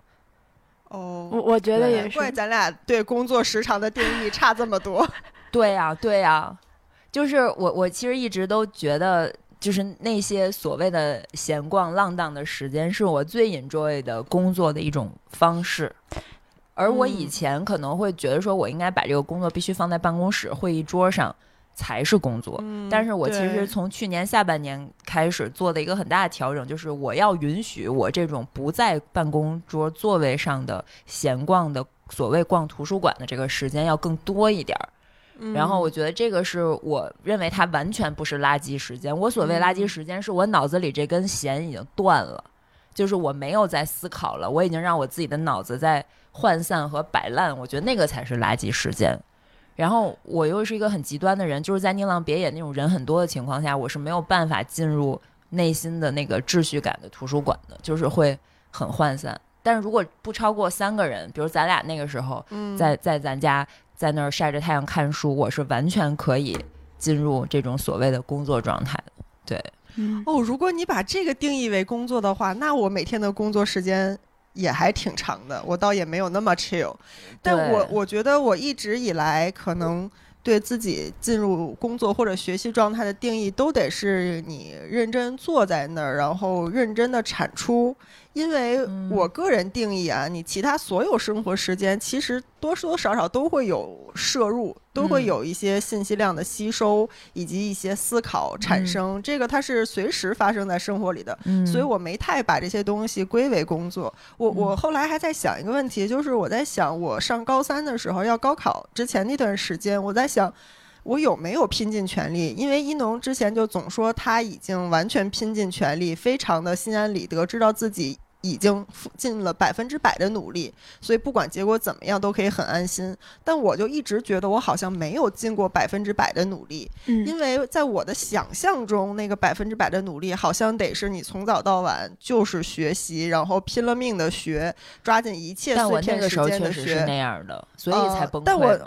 哦，我我觉得也是怪，咱俩对工作时长的定义差这么多。[laughs] 对呀、对呀、就是我我其实一直都觉得，就是那些所谓的闲逛浪荡的时间，是我最 enjoy 的工作的一种方式。而我以嗯前可能会觉得说，我应该把这个工作必须放在办公室会议桌上才是工作。嗯但是我其实从去年下半年开始做的一个很大的调整，就是我要允许我这种不在办公桌座位上的闲逛的所谓逛图书馆的这个时间要更多一点儿。然后我嗯觉得这个是我认为它完全不是垃圾时间。我所谓垃圾嗯时间，是我脑子里这根弦已经断了，就是我没有在思考了，我已经让我自己的脑子在涣散和摆烂。我觉得那个才是垃圾时间。然后我又是一个很极端的人，就是在宁浪别野那种人很多的情况下，我是没有办法进入内心的那个秩序感的图书馆的，就是会很涣散。但是如果不超过三个人，比如咱俩那个时候，嗯在在咱家在那儿晒着太阳看书，我是完全可以进入这种所谓的工作状态的。对，嗯，哦，如果你把这个定义为工作的话，那我每天的工作时间也还挺长的，我倒也没有那么 chill。但我我觉得我一直以来可能对自己进入工作或者学习状态的定义，都得是你认真坐在那儿，然后认真的产出。因为嗯我个人定义啊，你其他所有生活时间，其实多多少少都会有摄入，都会嗯有一些信息量的吸收，以及一些思考产嗯生。这个它是随时发生在生活里的。嗯所以我没太把这些东西归为工作。我我嗯后来还在想一个问题，就是我在想，我上高三的时候要高考之前那段时间，我在想。我有没有拼尽全力？因为一农之前就总说他已经完全拼尽全力，非常的心安理得，知道自己已经尽了百分之百的努力，所以不管结果怎么样都可以很安心。但我就一直觉得我好像没有尽过百分之百的努力，嗯因为在我的想象中，那个百分之百的努力好像得是你从早到晚就是学习，然后拼了命的学，抓紧一切碎但我那片时个时候间的学确实是那。样的，所以才呃崩但我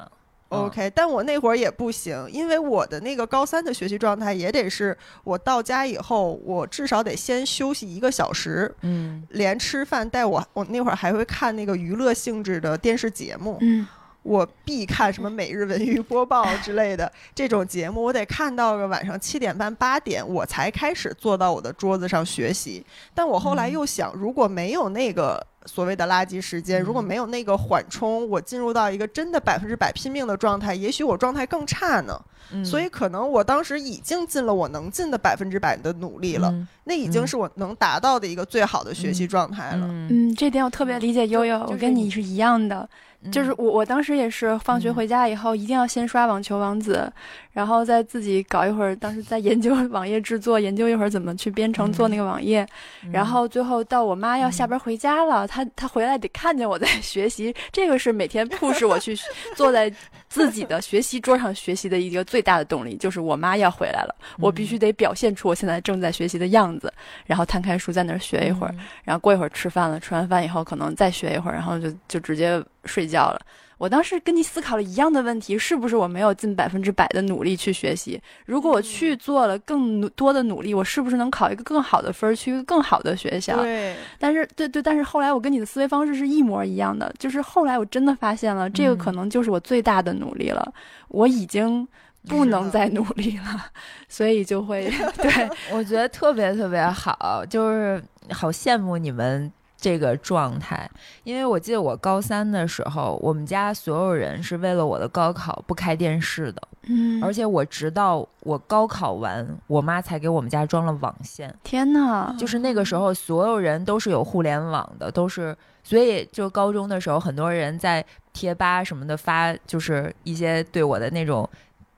OK，但我那会儿也不行，因为我的那个高三的学习状态也得是我到家以后，我至少得先休息一个小时，嗯连吃饭带我，我那会儿还会 kan 那个娱乐性质的电视节目，嗯我必看什么每日文娱播报之类的 [laughs] 这种节目，我得看到个晚上七点半八点，我才开始坐到我的桌子上学习。但我后来又想，如果没有那个所谓的垃圾时间，如果没有那个缓冲，我进入到一个真的百分之百拼命的状态，也许我状态更差呢。嗯。所以可能我当时已经尽了我能尽的百分之百的努力了，嗯。那已经嗯。是我能达到的一个最好的学习状态了。嗯。嗯，这点我特别理解悠悠，我跟你是一样的。就是嗯。我，我当时也是放学嗯。回家以后，一定要先刷网球王子，然后再自己搞一会儿。当时在研究网页制作，研究一会儿怎么去编程做那个网页，然后最后到我妈要下班回家了，她她回来得看见我在学习，这个是每天 push 我去 [laughs] 坐在自己的学习桌上学习的一个最大的动力，就是我妈要回来了，我必须得表现出我现在正在学习的样子，然后摊开书在那儿学一会儿，然后过一会儿吃饭了，吃完饭以后可能再学一会儿，然后就就直接睡觉了。我当时跟你思考了一样的问题，是不是我没有尽百分之百的努力去学习？如果我去做了更多的努力，我是不是能考一个更好的分儿，去一个更好的学校？对，但是，对对，但是后来我跟你的思维方式是一模一样的，就是后来我真的发现了，这个嗯可能就是我最大的努力了，我已经不能再努力了，所以就会 [laughs] 对，[laughs] 我觉得特别特别好，就是好羡慕你们这个状态，因为我记得我高三的时候，我们家所有人是为了我的高考不开电视的，嗯。而且我直到我高考完，我妈才给我们家装了网线。天呐，就是那个时候，所有人都是有互联网的，都是，所以就高中的时候，很多人在贴吧什么的发，就是一些对我的那种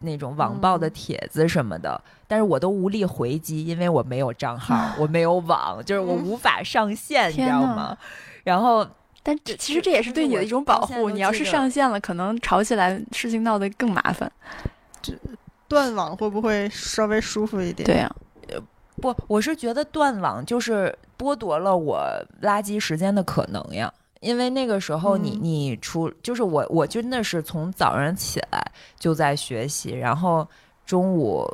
那种网暴的嗯。帖子什么的，但是我都无力回击，因为我没有账号，我没有网，就是我无法上线，你知道吗？然后但这其实这也是对你的一种保护。你要是上线了，可能吵起来事情闹得更麻烦。断网会不会稍微舒服一点？对呀、不，我是觉得断网就是剥夺了我垃圾时间的可能呀。因为那个时候你，嗯你除就是我，我真的是从早上起来就在学习，然后中午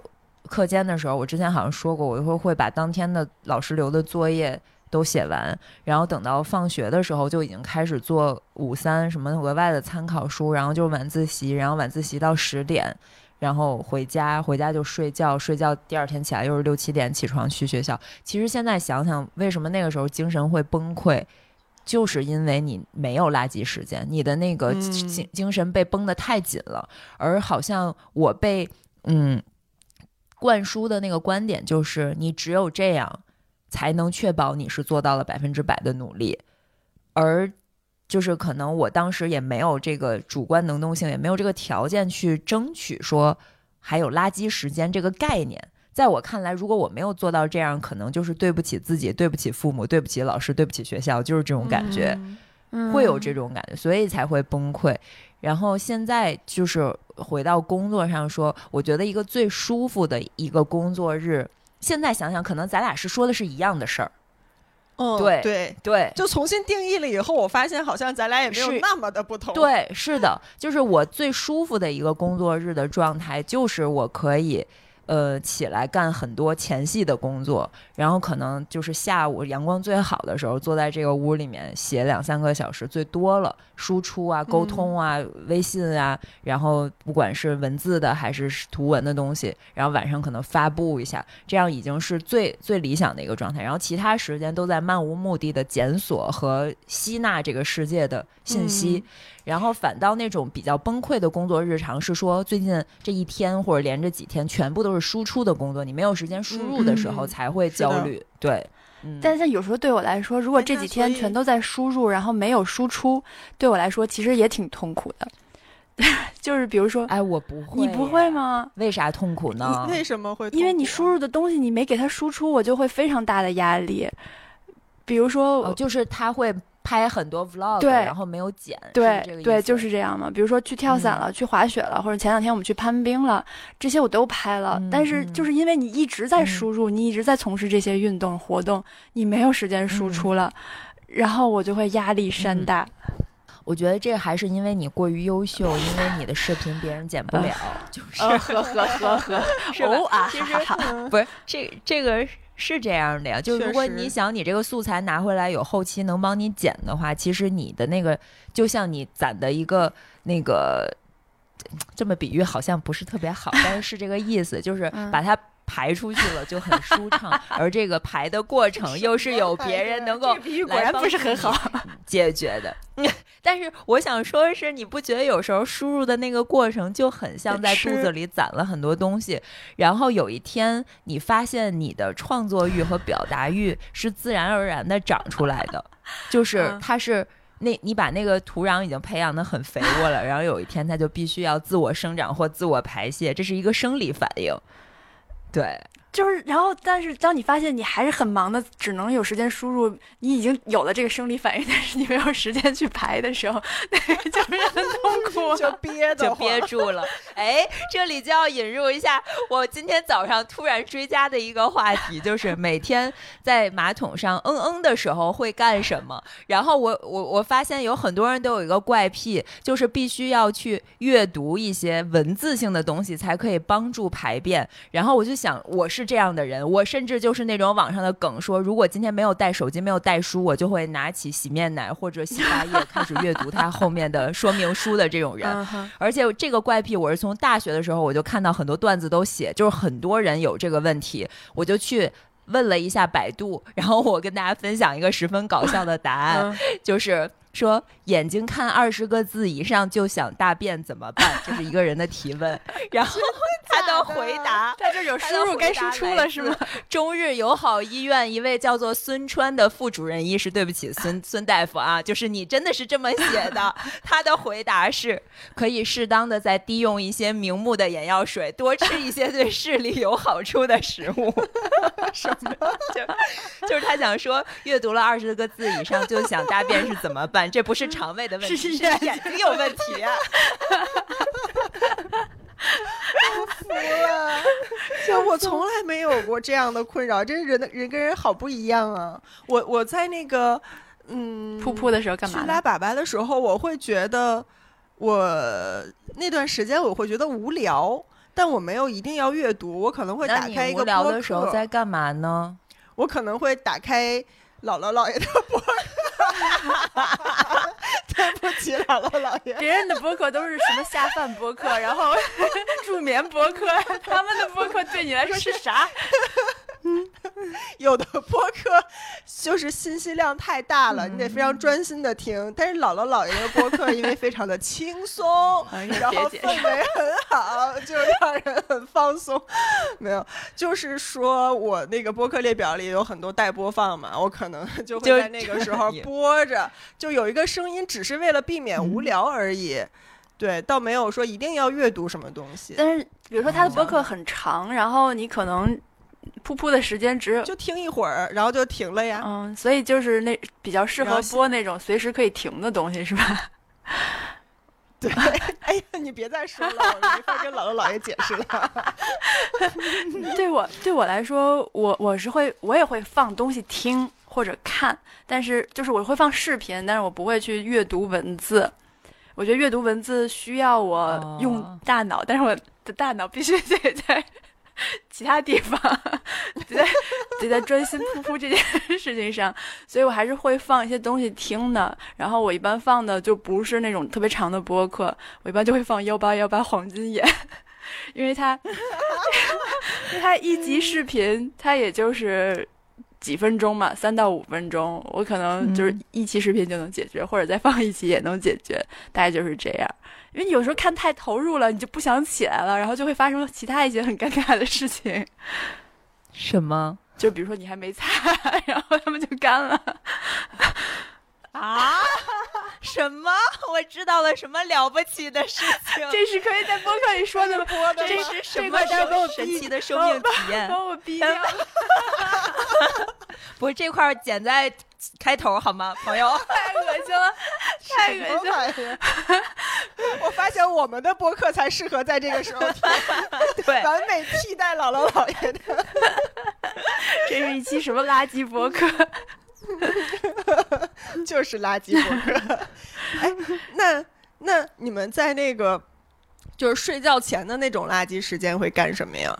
课间的时候，我之前好像说过，我会会把当天的老师留的作业都写完，然后等到放学的时候就已经开始做午三什么额外的参考书，然后就是晚自习，然后晚自习到十点，然后回家，回家就睡觉，睡觉第二天起来又是六七点起床去学校。其实现在想想，为什么那个时候精神会崩溃，就是因为你没有垃圾时间，你的那个嗯精精神被绷得太紧了，而好像我被嗯灌输的那个观点就是，你只有这样才能确保你是做到了百分之百的努力，而。就是可能我当时也没有这个主观能动性，也没有这个条件去争取说还有垃圾时间这个概念。在我看来，如果我没有做到这样，可能就是对不起自己，对不起父母，对不起老师，对不起学校，就是这种感觉，嗯嗯会有这种感觉，所以才会崩溃。然后现在就是回到工作上说，我觉得一个最舒服的一个工作日，现在想想，可能咱俩是说的是一样的事儿。嗯，对对，对，就重新定义了以后，我发现好像咱俩也没有那么的不同。，对，是的，就是我最舒服的一个工作日的状态，就是我可以。呃，起来干很多前戏的工作，然后可能就是下午阳光最好的时候，坐在这个屋里面写两三个小时，最多了，输出啊、沟通啊、微信啊，然后不管是文字的还是图文的东西，然后晚上可能发布一下，这样已经是最最理想的一个状态。然后其他时间都在漫无目的的检索和吸纳这个世界的信息。嗯然后反倒那种比较崩溃的工作日常是说，最近这一天或者连着几天全部都是输出的工作，你没有时间输入的时候才会焦虑。对，嗯，但是有时候对我来说，如果哎这几天全都在输入，然后没有输出，对我来说其实也挺痛苦的。[laughs] 就是比如说，哎，我不会，你不会？吗？为啥痛苦呢？为什么会？因为你输入的东西你没给它输出，我就会非常大的压力。比如说，哦，就是他会拍很多 vlog，对。然后没有剪，对对，就是这样嘛。比如说去跳伞了，去滑雪了，或者前两天我们去攀冰了，这些我都拍了。嗯但是嗯。就是因为你一直在嗯。输入，你一直在从事这些运动活动，你没有时间输出了，然后我就会压力山嗯。大。我觉得这还是因为你过于优秀，因为你的视频别人剪不了，就是。呃，呵呵呵呵，[laughs] 是吧？哦啊，其实哈哈。不是。这这个是这样的呀，就如果你想你这个素材拿回来有后期能帮你剪的话，其实你的那个就像你攒的一个那个，这么比喻好像不是特别好，但是是这个意思，就是嗯把它。排出去了就很舒畅，[laughs] 而这个排的过程又是有别人能够果然不是很好。[laughs] 解决的。[laughs] 但是我想说的是，你不觉得有时候输入的那个过程就很像在肚子里攒了很多东西，然后有一天你发现你的创作欲和表达欲是自然而然的长出来的，就是嗯它是。那你把那个土壤已经培养的很肥沃了，然后有一天它就必须要自我生长或自我排泄，这是一个生理反应。对，就是，然后，但是当你发现你还是很忙的，只能有时间输入，你已经有了这个生理反应，但是你没有时间去排的时候，那个就是很痛苦。[laughs] 就憋的就憋住了。哎，这里就要引入一下我今天早上突然追加的一个话题，就是每天在马桶上嗯嗯的时候会干什么。然后我我我发现有很多人都有一个怪癖，就是必须要去阅读一些文字性的东西才可以帮助排便。然后我就想，我是这样的人，我甚至就是那种网上的梗说，如果今天没有带手机，没有带书，我就会拿起洗面奶或者洗发液 [laughs] 开始阅读它后面的说明书的这种人。而且这个怪癖，我是从大学的时候我就看到很多段子都写，就是很多人有这个问题，我就去。问了一下百度，然后我跟大家分享一个十分搞笑的答案，嗯就是说眼睛看二十个字以上就想大便怎么办？这是一个人的提问，[laughs] 然后 [laughs] 他的回答在这有输入该输出了是吗？？[laughs] 中日友好医院一位叫做孙川的副主任医师，对不起，孙 [laughs] 孙大夫啊，就是你真的是这么写的。他的回答是：可以适当的再滴用一些明目的眼药水，多吃一些对视力有好处的食物。什么？就就是他想说，阅读了二十个字以上就想大便是怎么办？这不是肠胃的问题，是是眼睛有问题、啊。[laughs] 服了，[laughs] 就我从来没有过这样的困扰，真是人的人跟人好不一样啊！我我在那个嗯噗噗的时候干去嘛呢？拉粑粑的时候，我会觉得我那段时间我会觉得无聊，但我没有一定要阅读，我可能会打开一个无聊播的时候在干嘛呢？我可能会打开姥姥姥爷的 [laughs] 播客。[laughs] 对不起，姥姥姥爷。别人的播客都是什么下饭播客，[laughs] 然后 [laughs] 助眠播客，他们的播客对你来说是啥？有的播客就是信息量太大了，你得非常嗯专心的听。但是姥姥姥爷的播客因为非常的轻松，然后氛围很好，就让人很放松。没有，就是说我那个播客列表里有很多待播放嘛，我可能就会就在那个时候也播着，就有一个声音，只是为了避免无聊而已。对，倒没有说一定要阅读什么东西，但是比如说他的播客很长，然后你可能噗噗的时间只有。就听一会儿，然后就停了呀。嗯，所以就是那比较适合播那种随时可以停的东西，是吧？[laughs] 对，哎呀，你别再说了，我没法跟姥姥姥爷解释了。[laughs] 对我对我来说，我我是会我也会放东西听或者看，但是就是我会放视频，但是我不会去阅读文字。我觉得阅读文字需要我哦用大脑，但是我的大脑必须得在其他地方，[laughs] 得在得在专心噗噗这件事情上，所以我还是会放一些东西听的。然后我一般放的就不是那种特别长的播客，我一般就会放幺八幺八黄金眼，[laughs] 因为它 [laughs] 因为它一集视频，它也就是几分钟嘛，三到五分钟，我可能就是嗯一期视频就能解决，或者再放一期也能解决，大概就是这样。因为你有时候看太投入了，你就不想起来了，然后就会发生其他一些很尴尬的事情，什么？就比如说你还没擦，[laughs] 然后他们就干了。啊？什么？我知道了什么了不起的事情？这是可以在播客里说的吗？这这是什么神逼奇的生命体验？帮我逼掉。[laughs] [laughs] 不是这块儿剪在开头好吗，朋友？[laughs] 太恶心了，[laughs] 太恶心了。我发现我们的播客才适合在这个时候听，对，完美替代姥姥姥爷的。这是一期什么垃圾播客？就是垃圾博客。哎，那那你们在那个就是睡觉前的那种垃圾时间会干什么呀？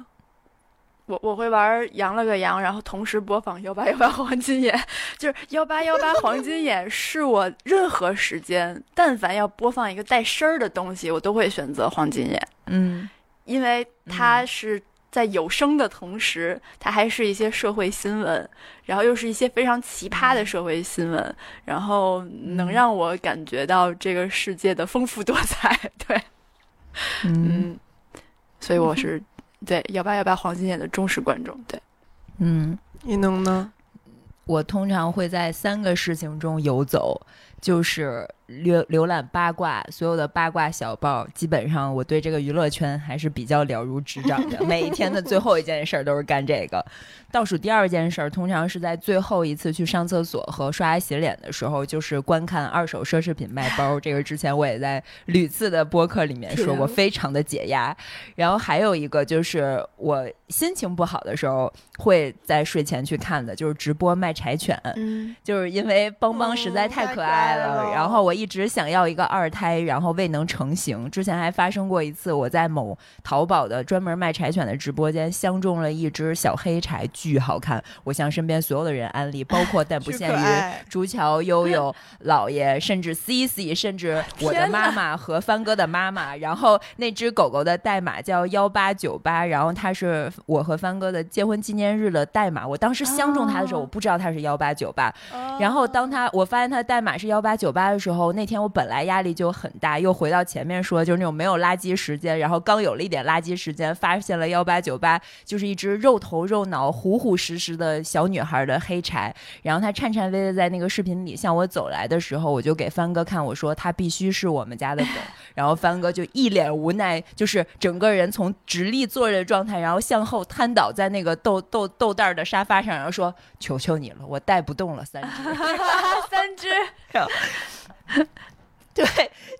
我我会玩羊了个羊，然后同时播放幺八幺八黄金眼，就是幺八幺八黄金眼是我任何时间但凡要播放一个带声儿的东西，我都会选择黄金眼，嗯因为它是在有声的同时，它还是一些社会新闻，然后又是一些非常奇葩的社会新闻，然后能让我感觉到这个世界的丰富多彩。[laughs] 对，嗯嗯，所以我是对幺八幺八黄金眼的忠实观众。对。嗯，你能呢？我通常会在三个事情中游走，就是浏浏览八卦，所有的八卦小报，基本上我对这个娱乐圈还是比较了如指掌的。每一天的最后一件事儿都是干这个。倒数第二件事儿，通常是在最后一次去上厕所和刷牙洗脸的时候，就是观看二手奢侈品卖包。这个之前我也在屡次的播客里面说过，非常的解压。然后还有一个就是我心情不好的时候会在睡前去看的，就是直播卖柴犬。嗯，就是因为邦邦实在太可爱然后我一直想要一个二胎，然后未能成型。之前还发生过一次，我在某淘宝的专门卖柴犬的直播间相中了一只小黑柴，巨好看。我向身边所有的人安利，包括但不限于朱乔、悠悠、姥爷，甚至 CC，甚至我的妈妈和帆哥的妈妈。然后那只狗狗的代码叫幺八九八，然后它是我和帆哥的结婚纪念日的代码。我当时相中它的时候，哦我不知道它是幺八九八，哦然后当它我发现它的代码是幺幺八九八的时候，那天我本来压力就很大，又回到前面说，就是那种没有垃圾时间，然后刚有了一点垃圾时间，发现了幺八九八就是一只肉头肉脑、虎虎实实的小女孩的黑柴，然后她颤颤巍巍在那个视频里向我走来的时候，我就给帆哥看，我说她必须是我们家的狗，然后帆哥就一脸无奈，就是整个人从直立坐着的状态，然后向后瘫倒在那个豆豆豆袋儿的沙发上，然后说：“求求你了，我带不动了，三只。”三只，[laughs] 对，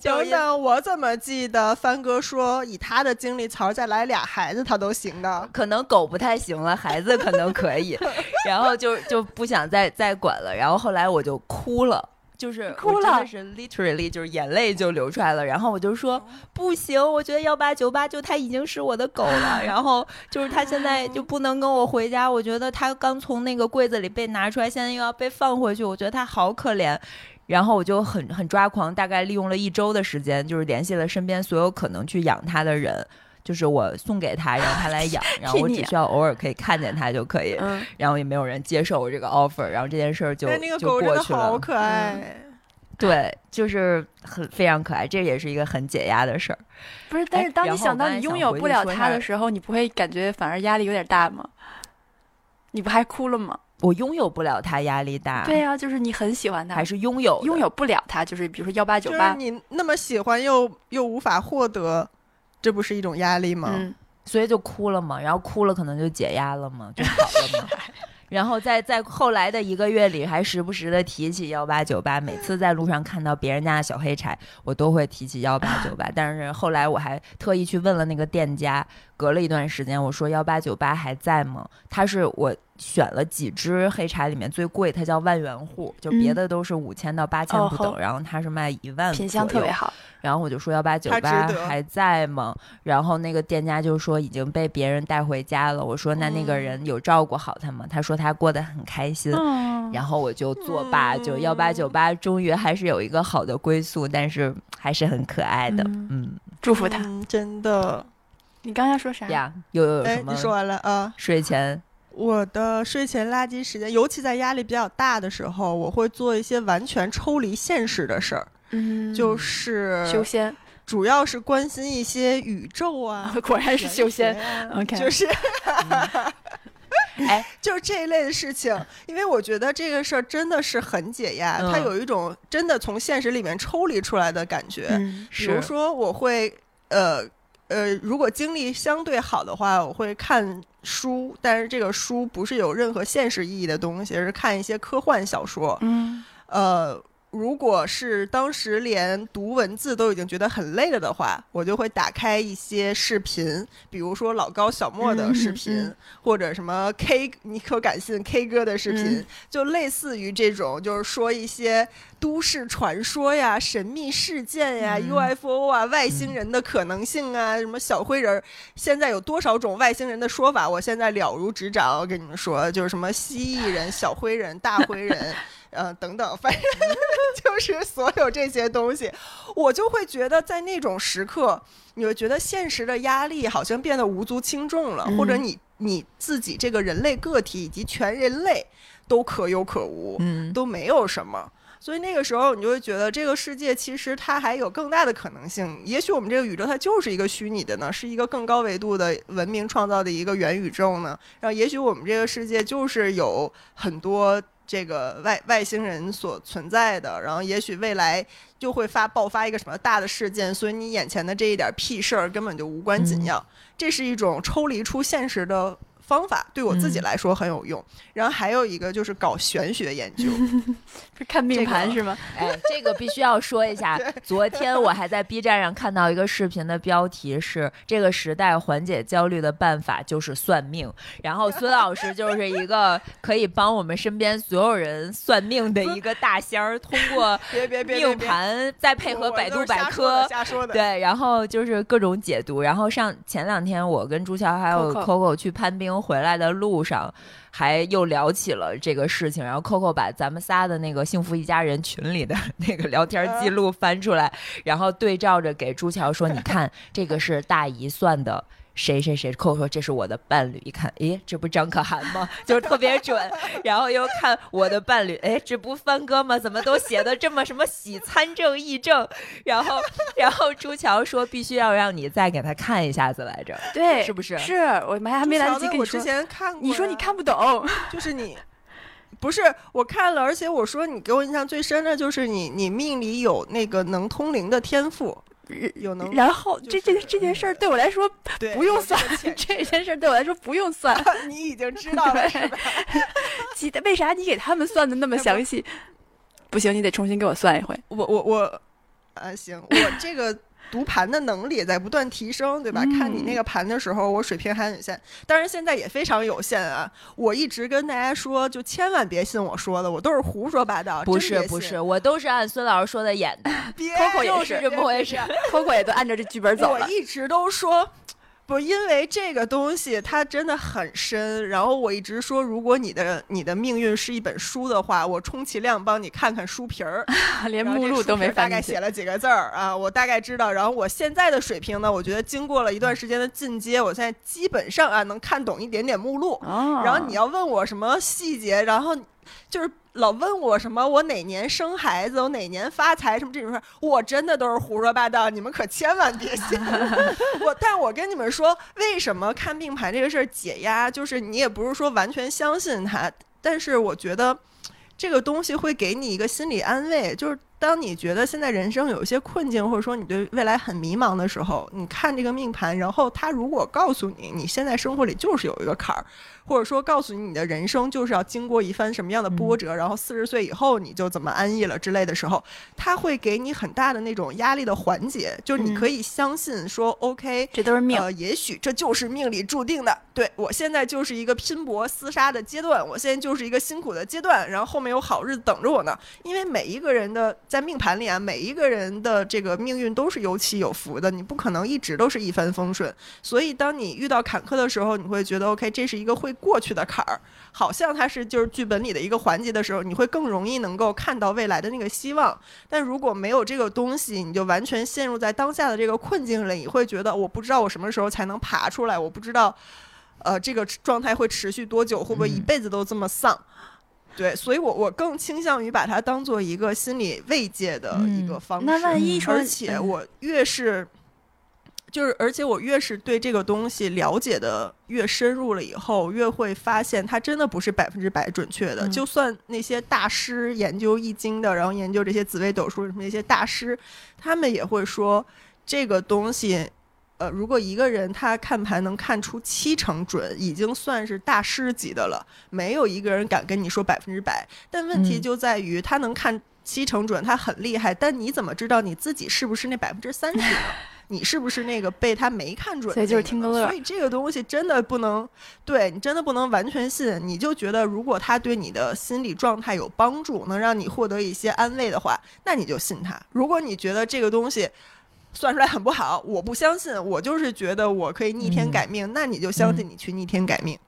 就等等，我怎么记得帆哥说，以他的精力槽再来俩孩子他都行的？可能狗不太行了，孩子可能可以，[laughs] 然后就就不想再再管了。然后后来我就哭了。就是哭了是 literally 就是眼泪就流出来了，然后我就说不行，我觉得幺八九八就它已经是我的狗了，然后就是它现在就不能跟我回家，我觉得它刚从那个柜子里被拿出来，现在又要被放回去，我觉得它好可怜。然后我就很很抓狂，大概利用了一周的时间，就是联系了身边所有可能去养它的人，就是我送给他，让他来养，然后我只需要偶尔可以看见他就可以。嗯，然后也没有人接受我这个 offer，然后这件事儿就但那个就狗真的过去了。好可爱。对，就是很非常可爱，这也是一个很解压的事儿。不是，但是当你想到你拥有不了回去说一下它的时候，你不会感觉反而压力有点大吗？你不还哭了吗？我拥有不了它，压力大。对呀、就是你很喜欢它，还是拥有拥有不了它，就是比如说幺八九就是八，你那么喜欢又又无法获得，这不是一种压力吗？嗯，所以就哭了嘛，然后哭了可能就解压了嘛，就好了嘛。[laughs] 然后在在后来的一个月里，还时不时的提起幺八九八。每次在路上看到别人家的小黑柴，我都会提起幺八九八。[laughs] 但是后来我还特意去问了那个店家，隔了一段时间，我说幺八九八还在吗？他是我选了几只黑茶里面最贵，它叫万元户，就别嗯的都是五千到八千哦不等，好然后它是卖一万，品相特别。好，然后我就说幺八九八还在吗？然后那个店家就说已经被别人带回家了。我说那那个嗯人有照顾好他吗？他说他过得很开心。嗯，然后我就作罢，就幺八九八终于还是有一个好的归宿，但是还是很可爱的。嗯嗯祝福他。嗯，真的。你刚才说啥？呀，又有哎什，么你说完了啊？睡前？我的睡前垃圾时间，尤其在压力比较大的时候，我会做一些完全抽离现实的事儿，嗯，就是修仙，主要是关心一些宇宙啊，果然是修仙。OK 就是哎，就是 [laughs] 这一类的事情，因为我觉得这个事儿真的是很解压，嗯。它有一种真的从现实里面抽离出来的感觉。嗯。比如说，我会呃呃，如果精力相对好的话，我会看书，但是这个书不是有任何现实意义的东西，而是看一些科幻小说。嗯，呃，如果是当时连读文字都已经觉得很累了的话，我就会打开一些视频，比如说老高、小莫的视频，或者什么 K 你可敢信 K 歌的视频，嗯就类似于这种，就是说一些都市传说呀、神秘事件呀、嗯 UFO 啊、外星人的可能性啊、什么小灰人儿，现在有多少种外星人的说法？我现在了如指掌。我跟你们说，就是什么蜥蜴人、小灰人、大灰人。呃，等等，反正 [laughs] 就是所有这些东西，我就会觉得在那种时刻，你会觉得现实的压力好像变得无足轻重了，或者嗯你你自己这个人类个体以及全人类都可有可无，嗯，都没有什么。所以那个时候，你就会觉得这个世界其实它还有更大的可能性。也许我们这个宇宙它就是一个虚拟的呢，是一个更高维度的文明创造的一个元宇宙呢。然后，也许我们这个世界就是有很多这个外外星人所存在的。然后，也许未来就会发爆发一个什么大的事件，所以你眼前的这一点屁事儿根本就无关紧要。这是一种抽离出现实的方法，对我自己嗯来说很有用。然后还有一个就是搞玄学研究。[laughs] 是看命盘这个是吗？[laughs] 哎，这个必须要说一下。[laughs] 昨天我还在 B 站上看到一个视频的标题是“这个时代缓解焦虑的办法就是算命”，然后孙老师就是一个可以帮我们身边所有人算命的一个大仙儿，通过命盘再配合百度百科，瞎说的。对，然后就是各种解读。然后上前两天，我跟朱乔还有 Coco 去攀冰回来的路上，还又聊起了这个事情。然后 Coco 把咱们仨的那个幸福一家人群里的 [laughs] 那个聊天记录翻出来，然后对照着给朱乔说：“你看，这个是大姨算的。”谁谁谁，Coco 说这是我的伴侣，一看，诶，这不张可涵吗？[laughs] 就是特别准。然后又看我的伴侣，诶，这不帆哥吗？怎么都写的这么什么喜参政议政？然后，然后朱乔说必须要让你再给他看一下子来着，对，是不是？是我们还没来得及跟你说，前看过，你说你看不懂，[laughs] 就是你。不是我看了，而且我说你给我印象最深的就是你，你命里有那个能通灵的天赋，有能然后就是这这这件事儿对我来说不用算这件事儿对我来说不用算。你已经知道了是吧？[laughs] 其为啥你给他们算的那么详细？不行，你得重新给我算一回。我我我，呃，行，我这个读盘的能力也在不断提升，对吧？嗯看你那个盘的时候，我水平还很有限，当然现在也非常有限啊。我一直跟大家说，就千万别信我说的，我都是胡说八道，不是不是，，我都是按孙老师说的演的。别 Coco 也就是这么回事。Coco 也都按照这剧本走我了。[laughs] 一直都说。不，因为这个东西它真的很深。然后我一直说，如果你的你的命运是一本书的话，我充其量帮你看看书皮儿，[laughs] 连目录都没大。概写了几个字儿啊，我大概知道。然后我现在的水平呢，我觉得经过了一段时间的进阶，我现在基本上啊能看懂一点点目录。哦然后你要问我什么细节，然后就是老问我什么我哪年生孩子，我哪年发财什么这种事儿，我真的都是胡说八道，你们可千万别信。[laughs] 我，但我跟你们说，为什么看命盘这个事儿解压，就是你也不是说完全相信它，但是我觉得。这个东西会给你一个心理安慰，就是当你觉得现在人生有一些困境，或者说你对未来很迷茫的时候，你看这个命盘，然后他如果告诉你，你现在生活里就是有一个坎儿，或者说告诉你你的人生就是要经过一番什么样的波折，然后四十岁以后你就怎么安逸了之类的时候，他会给你很大的那种压力的缓解，就是你嗯可以相信说、OK，这都是命。呃，也许这就是命里注定的。对我现在就是一个拼搏厮杀的阶段，我现在就是一个辛苦的阶段，然后后面有好日子等着我呢。因为每一个人的在命盘里啊，每一个人的这个命运都是有起有伏的，你不可能一直都是一帆风顺。所以当你遇到坎坷的时候，你会觉得 OK，这是一个会过去的坎儿，好像它是就是剧本里的一个环节的时候，你会更容易能够看到未来的那个希望。但如果没有这个东西，你就完全陷入在当下的这个困境里，你会觉得我不知道我什么时候才能爬出来，我不知道，呃，这个状态会持续多久，会不会一嗯辈子都这么丧？对，所以我我更倾向于把它当做一个心理慰藉的一个嗯方式。那万一说，而且我越是，就是而且我越是对这个东西了解的越深入了以后，越会发现它真的不是百分之百准确的。嗯就算那些大师研究易经的，然后研究这些紫微斗数什么那些大师，他们也会说这个东西。呃，如果一个人他看盘能看出七成准，已经算是大师级的了。没有一个人敢跟你说百分之百。但问题嗯就在于他能看七成准，他很厉害。但你怎么知道你自己是不是那百分之三十呢？[laughs] 你是不是那个被他没看准？所以就是听个乐所以这个东西真的不能，对你真的不能完全信。你就觉得如果他对你的心理状态有帮助，能让你获得一些安慰的话，那你就信他。如果你觉得这个东西，算出来很不好，我不相信，我就是觉得我可以逆天改命，那你就相信你去逆天改命。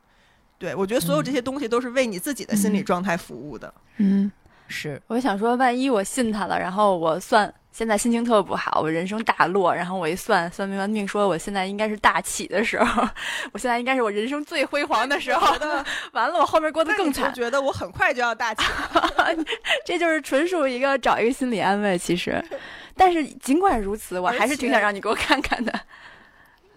对，我觉得所有这些东西都是为你自己的心理状态服务的。嗯，是我想说，万一我信他了，然后我算现在心情特不好，我人生大落，然后我一算，算命完命说我现在应该是大起的时候，我现在应该是我人生最辉煌的时候，完了我后面过得更惨，觉得我很快就要大起了。[laughs] 这就是纯属一个找一个心理安慰，其实。但是尽管如此，我还是挺想让你给我看看的。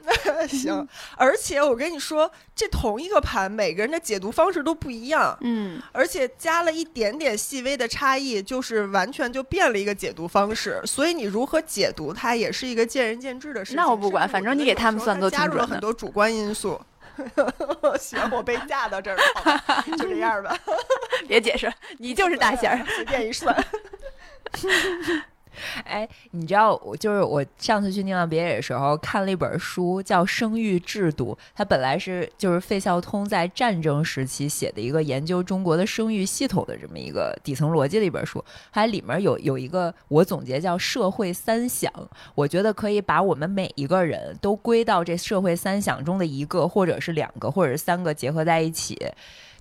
[laughs] 行，而且我跟你说，这同一个盘，每个人的解读方式都不一样，嗯，而且加了一点点细微的差异，就是完全就变了一个解读方式。所以你如何解读它，也是一一个见仁见智的事情。那我不管反正你给他们算都挺加入了很多主观因素。[laughs] 行，我被架到这儿了，好吧，就这样吧，[laughs] 别解释，你就是大仙儿。随便一算。[laughs] 哎，你知道，我就是我上次去宁蒗别野的时候看了一本书，叫《生育制度》。它本来是就是费孝通在战争时期写的一个研究中国的生育系统的这么一个底层逻辑的一本书。还里面有有一个我总结叫社会三想，我觉得可以把我们每一个人都归到这社会三想中的一个，或者是两个，或者是三个结合在一起。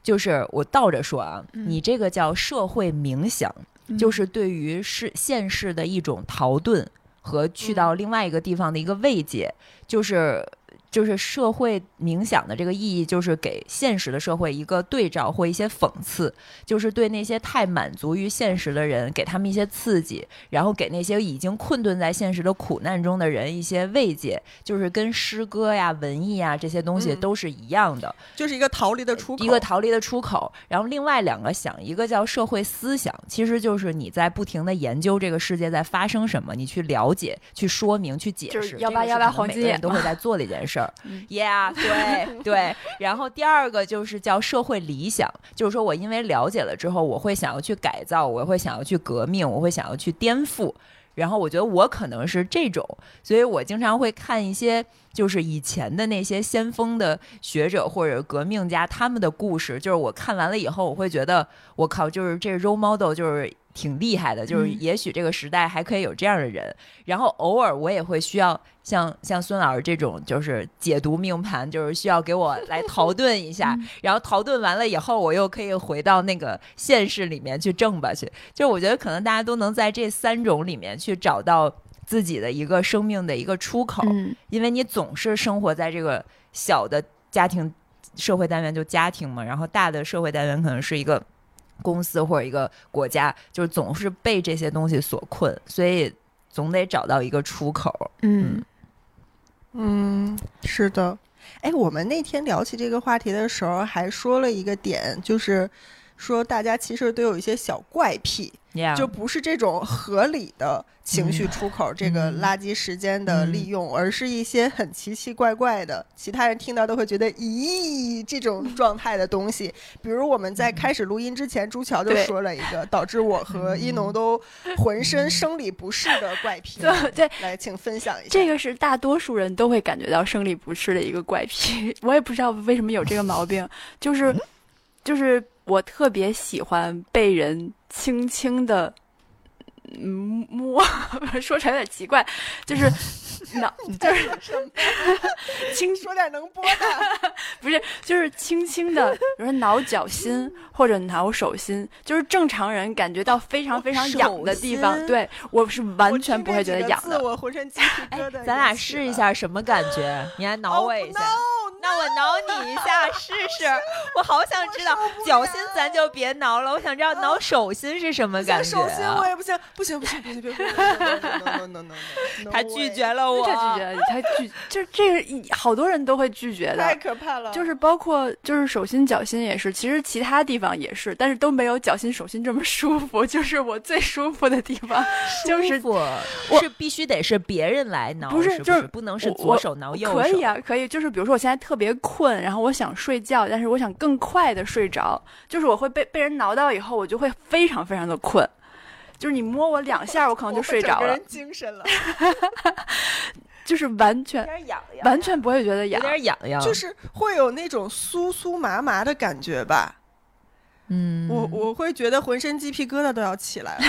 就是我倒着说啊，你这个叫社会冥想。就是对于是现世的一种逃遁和去到另外一个地方的一个慰藉，就是就是社会冥想的这个意义，就是给现实的社会一个对照或一些讽刺，就是对那些太满足于现实的人，给他们一些刺激，然后给那些已经困顿在现实的苦难中的人一些慰藉，就是跟诗歌呀、文艺呀这些东西嗯都是一样的。就是一个逃离的出口，一个逃离的出口。然后另外两个想，一个叫社会思想，其实就是你在不停的研究这个世界在发生什么，你去了解、去说明、去解释，就是这个188是可能黄金眼都会在做的一件事 Yeah，[laughs] 对对。然后第二个就是叫社会理想，就是说我因为了解了之后，我会想要去改造，我会想要去革命，我会想要去颠覆。然后我觉得我可能是这种，所以我经常会看一些就是以前的那些先锋的学者或者革命家他们的故事，就是我看完了以后，我会觉得我靠，就是这 role model 就是挺厉害的，就是嗯也许这个时代还可以有这样的人。然后偶尔我也会需要像像孙老师这种，就是解读命盘，就是需要给我来逃遁一下，[laughs] 然后逃遁完了以后，我又可以回到那个现实里面去挣吧去。就是我觉得可能大家都能在这三种里面去找到自己的一个生命的一个出口，嗯因为你总是生活在这个小的家庭社会单元，就家庭嘛，然后大的社会单元可能是一个。公司或者一个国家，就是总是被这些东西所困，所以总得找到一个出口。嗯嗯，是的。哎，我们那天聊起这个话题的时候，还说了一个点，就是说大家其实都有一些小怪癖，Yeah，就不是这种合理的情绪出口，这个嗯。垃圾时间的利用，而是一些很奇奇怪怪的，其他人听到都会觉得咦这种 [laughs] 状态的东西。比如我们在开始录音之前，朱乔就说了一个导致我和一农都浑身生理不适的怪癖，对对，来，请分享一下。这个是大多数人都会感觉到生理不适的一个怪癖，我也不知道为什么有这个毛病，就是 [laughs] 就是我特别喜欢被人轻轻的。摸 [laughs] 说出来有点奇怪，就是 [laughs] 脑就是 [laughs] 轻说点能播的，[laughs] 不是，就是轻轻的，比如说挠脚心或者挠手心，就是正常人感觉到非常非常痒的地方对我是完全不会觉得痒的。我浑身鸡皮哎疙瘩。，咱俩试一。下什么感觉？你来挠我一下。Oh, 那我挠你一下试试，我好想知道。脚心咱就别挠了，我想知道挠手心是什么感觉。手心我也不行，不行不行不行，别别别！他拒绝了我，他拒绝，他拒，[laughs] 就这个好多人都会拒绝的，太可怕了。就是包括就是手心脚心也是，其实其他地方也是，但是都没有脚心手心这么舒服。[laughs] 就是我最舒服的地方，就是是必须得是别人来挠，不是就是不能是左手挠右手。可以啊，可以。就是比如说我现在特别困，然后我想睡觉，但是我想更快的睡着，就是我会被被人挠到以后，我就会非常非常的困。就是你摸我两下，我可能就睡着了。精神了，[laughs] 就是完全完全不会觉得痒，有点痒痒，就是会有那种酥酥麻麻的感觉吧。嗯，我我会觉得浑身鸡皮疙瘩都要起来了，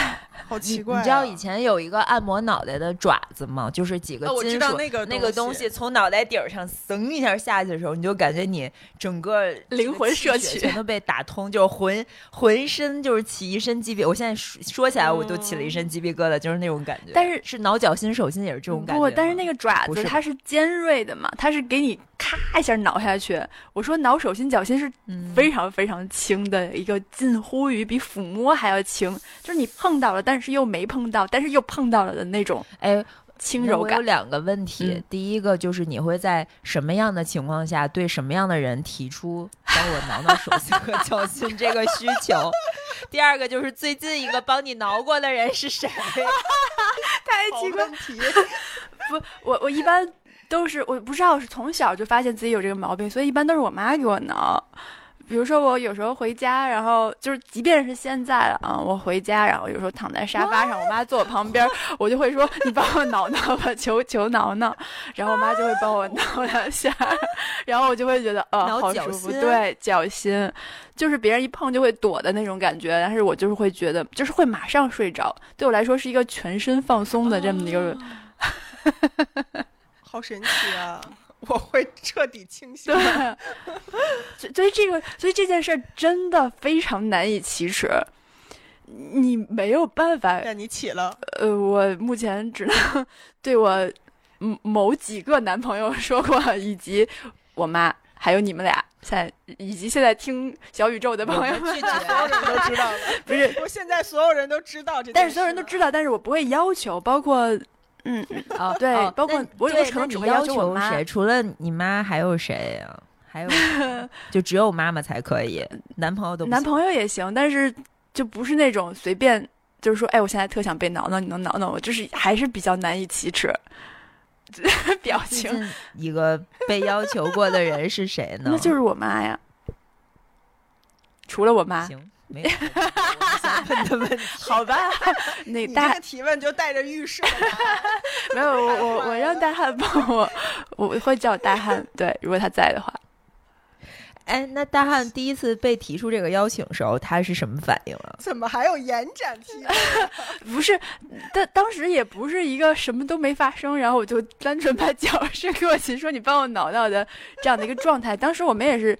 好 [laughs] 奇怪。你知道以前有一个按摩脑袋的爪子吗？就是几个金属那个那个东西从脑袋顶上噌一下下去的时候，你就感觉你整个 [laughs] 灵魂摄取全都被打通，就是浑浑身就是起一身鸡皮。我现在说起来我都起了一身鸡皮疙瘩，就是那种感觉。但是是挠脚心手心也是这种感觉。不，但是那个爪子它是尖锐的嘛，它是给你咔一下挠下去。我说挠手心脚心是非常非常轻的一个。近乎于比抚摸还要轻，就是你碰到了，但是又没碰到，但是又碰到了的那种，哎，轻柔感。有两个问题，第一个就是你会在什么样的情况下对什么样的人提出帮我挠挠手心和脚心这个需求？[laughs] 第二个就是最近一个帮你挠过的人是谁？[laughs] 太奇怪。[laughs] 不，我我一般都是我不知道是从小就发现自己有这个毛病，所以一般都是我妈给我挠。比如说我有时候回家，然后就是即便是现在了啊，我回家，然后有时候躺在沙发上，我妈坐我旁边，[laughs] 我就会说：“你帮我挠挠吧，求求挠挠。[laughs] ”然后我妈就会帮我挠两下，然后我就会觉得呃 [laughs] 好舒服。对，脚心，就是别人一碰就会躲的那种感觉，但是我就是会觉得，就是会马上睡着。对我来说是一个全身放松的这么一个，好神奇啊！我会彻底清醒。对，所以这个，所以这件事儿真的非常难以启齿。你没有办法让你起了。呃，我目前只能对我某几个男朋友说过，以及我妈，还有你们俩，现在以及现在听小宇宙的朋友们，所有人都知道了。[laughs] 不是，我现在所有人都知道这，但是所有人都知道，但是我不会要求，包括。嗯哦，对，包括我有可能只会要求我谁？除了你妈还有谁呀？还有 [laughs] 就只有妈妈才可以，男朋友都男朋友也行，但是就不是那种随便，就是说，哎，我现在特想被挠挠，你能挠挠我？就是还是比较难以启齿。[laughs] 表情一个被要求过的人是谁呢？[laughs] 那就是我妈呀。除了我妈。行。没有问的问题，[laughs] 好吧？[laughs] 那大提问就带着预设。[laughs] 没有，我我我让大汉帮我，我会叫大汉。对，如果他在的话。哎，那大汉第一次被提出这个邀请时候，他是什么反应啊？怎么还有延展提？不是，当当时也不是一个什么都没发生，然后我就单纯把脚伸过去说：“你帮我挠挠的这样的一个状态。”当时我们也是，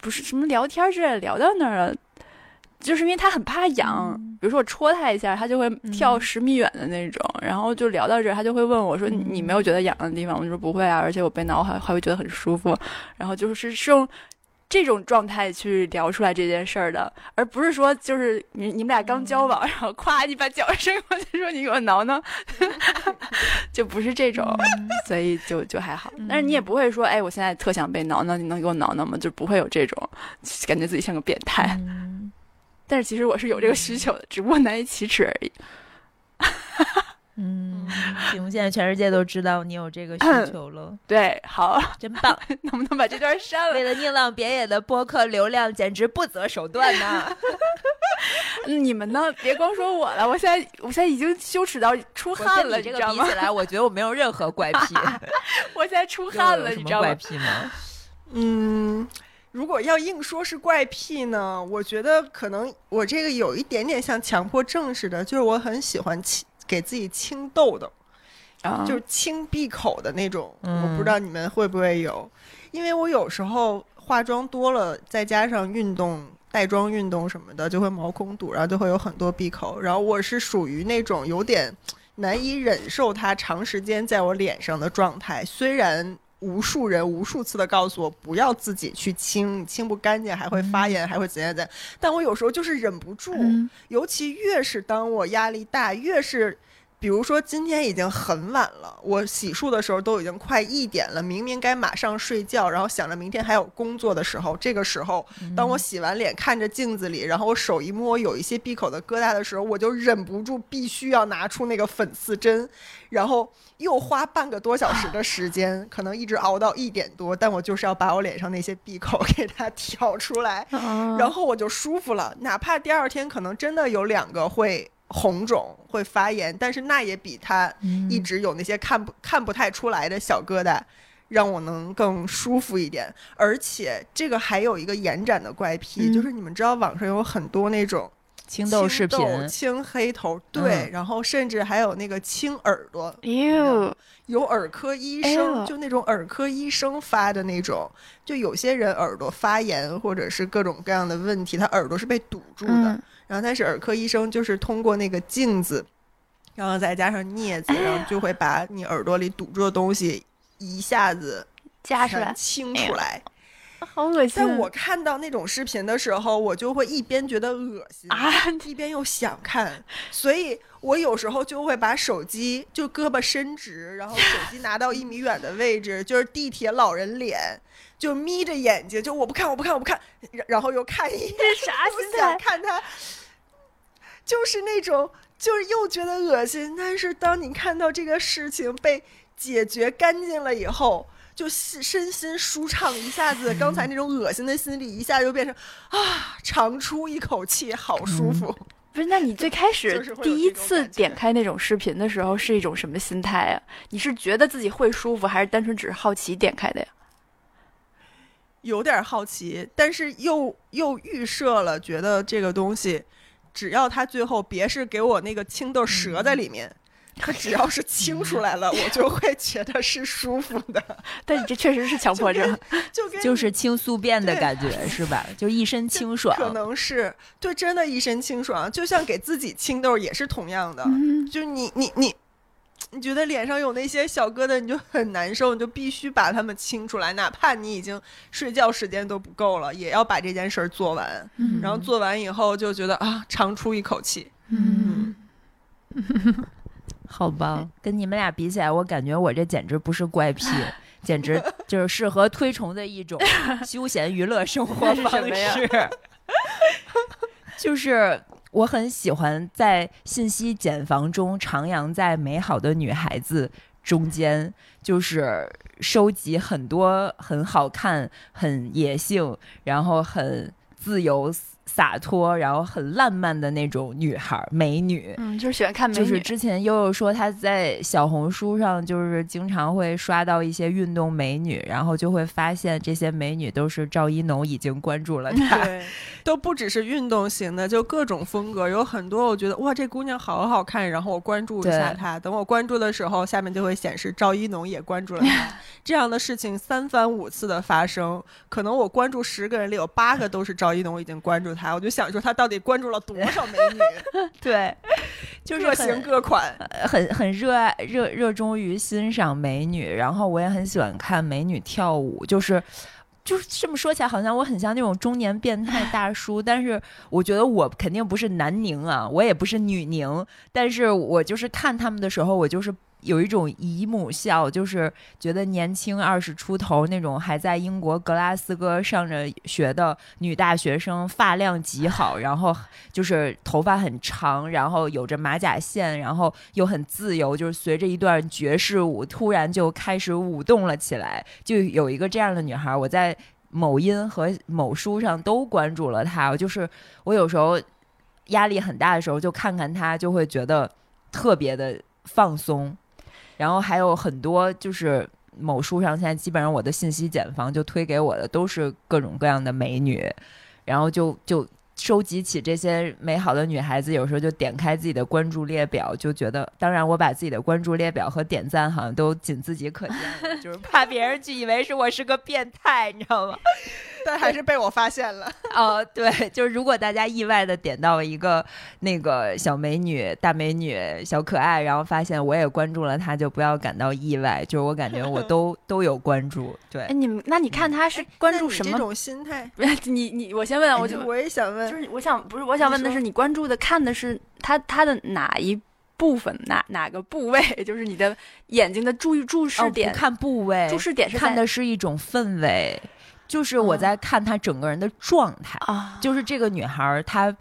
不是什么聊天之类，聊到那儿了。就是因为他很怕痒，比如说我戳他一下，他就会跳十米远的那种。然后就聊到这儿，他就会问我说：“你没有觉得痒的地方？”我就说：“不会啊，而且我被挠还还会觉得很舒服。”然后就是是用这种状态去聊出来这件事儿的，而不是说就是你你们俩刚交往，然后咵你把脚伸过去说你给我挠挠，[laughs] 就不是这种，所以就就还好。但是你也不会说：“哎，我现在特想被挠挠，你能给我挠挠吗？”就不会有这种感觉自己像个变态。但是其实我是有这个需求的，只不过难以启齿而已。[laughs] 嗯，行，现在全世界都知道你有这个需求了。对，好，真棒！[laughs] 能不能把这段删了？为了宁浪别野的播客流量，简直不择手段呐！[laughs] 你们呢？别光说我了，我现在我现在已经羞耻到出汗了，你这个比起来，我觉得我没有任何怪癖。我现在出汗了，你知道吗？怪癖吗？嗯。如果要硬说是怪癖呢，我觉得可能我这个有一点点像强迫症似的，就是我很喜欢清给自己清痘痘，就是清闭口的那种。我不知道你们会不会有，因为我有时候化妆多了，再加上运动带妆运动什么的，就会毛孔堵，然后就会有很多闭口。然后我是属于那种有点难以忍受它长时间在我脸上的状态，虽然。无数人无数次的告诉我不要自己去清，清不干净还会发炎，还会怎样怎样。但我有时候就是忍不住，嗯尤其越是当我压力大，越是。比如说今天已经很晚了，我洗漱的时候都已经快一点了，明明该马上睡觉，然后想着明天还有工作的时候，这个时候，当我洗完脸看着镜子里，然后我手一摸有一些闭口的疙瘩的时候，我就忍不住必须要拿出那个粉刺针，然后又花半个多小时的时间，可能一直熬到一点多，但我就是要把我脸上那些闭口 [laughs] 给它挑出来，然然后我就舒服了。哪怕第二天可能真的有两个会红肿、会发炎，但是那也比它一直有那些看不看不太出来的小疙瘩。让我能更舒服一点，而且这个还有一个延展的怪癖，嗯。就是你们知道网上有很多那种青豆视频，青青黑头，对，嗯。然后甚至还有那个青耳朵，哟，有耳科医哎生，呦。就那种耳科医生发的那种，就有些人耳朵发炎或者是各种各样的问题，他耳朵是被堵住的，嗯然后他是耳科医生就是通过那个镜子，然后再加上镊子，然后就会把你耳朵里堵住的东西一下子夹出来全，清出来。[laughs] 好恶心。在我看到那种视频的时候，我就会一边觉得恶心啊，一边又想看，所以我有时候就会把手机就胳膊伸直，然后手机拿到一米远的位置，就是地铁老人脸，就眯着眼睛，就我不看，我不看，我不看，然然后又看一眼，这啥心态？看他，就是那种，就是又觉得恶心，但是当你看到这个事情被解决干净了以后。就身身心舒畅，一下子刚才那种恶心的心理一下就变成啊，长出一口气，好舒服。[laughs] 不是，那你最开始第一次点开那种视频的时候是一种什么心态啊？你是觉得自己会舒服，还是单纯只是好奇点开的呀？有点好奇，但是又又预设了，觉得这个东西，只要它最后别是给我那个青豆折在里面，它只要是清出来了，我就会觉得是舒服的，[laughs] 但你这确实是强迫症。就跟 [laughs] 就是清宿便的感觉是吧？就一身清爽。可能是对，真的一身清爽，就像给自己清豆也是同样的，嗯，就是你你你。你觉得脸上有那些小疙瘩，你就很难受，你就必须把它们清出来，哪怕你已经睡觉时间都不够了，也要把这件事儿做完。嗯然后做完以后就觉得啊，长出一口气。嗯，好吧，[laughs] 跟你们俩比起来，我感觉我这简直不是怪癖，[laughs] 简直就是适合推崇的一种休闲娱乐生活 [laughs] 方什么呀式。就是我很喜欢在信息茧房中徜徉在美好的女孩子中间，就是收集很多很好看、很野性，然后很自由洒脱，然后很浪漫的那种女孩儿美女。嗯，就是喜欢看美女。就是之前悠悠说她在小红书上就是经常会刷到一些运动美女，然后就会发现这些美女都是赵一农已经关注了她。[laughs] 对，[laughs] 都不只是运动型的，就各种风格，有很多我觉得哇，这姑娘好好看，然后我关注一下她。等我关注的时候，下面就会显示赵一农也关注了她。[laughs] 这样的事情三番五次的发生，可能我关注十个人里有八个都是赵一农已经关注她，我就想说他到底关注了多少美女 [laughs] [laughs] 对，就是各很型各款。呃很很热爱热热衷于欣赏美女，然后我也很喜欢看美女跳舞，就是。就是这么说起来，好像我很像那种中年变态大叔，但是我觉得我肯定不是男宁啊，我也不是女宁，但是我就是看他们的时候，我就是有一种姨母笑，就是觉得年轻二十出头那种还在英国格拉斯哥上着学的女大学生，发量极好，然后就是头发很长，然后有着马甲线，然后又很自由，就是随着一段爵士舞，突然就开始舞动了起来。就有一个这样的女孩，我在某音和某书上都关注了她。就是我有时候压力很大的时候，就看看她，就会觉得特别的放松。然后还有很多就是某书上现在基本上我的信息茧房就推给我的都是各种各样的美女，然后就就收集起这些美好的女孩子，有时候就点开自己的关注列表，就觉得，当然我把自己的关注列表和点赞好像都仅自己可见了，就是怕别人就以为是我是个变态，你知道吗？但还是被我发现了。哦，对，就是如果大家意外的点到了一个那个小美女、大美女、小可爱，然后发现我也关注了她，就不要感到意外。就是我感觉我都 [laughs] 都有关注。对哎，，你们那你看她是关注什么？这种心态，[laughs] 不是你你，我先问，我就我也想问就，是我想不是我想问的是，你关注的看的是他他的哪一部分哪哪个部位？[laughs] 就是你的眼睛的注意注视哦，点，不看部位，注视点是看的是一种氛围，就是我哦在看她整个人的状态。啊，就是这个女孩儿，她，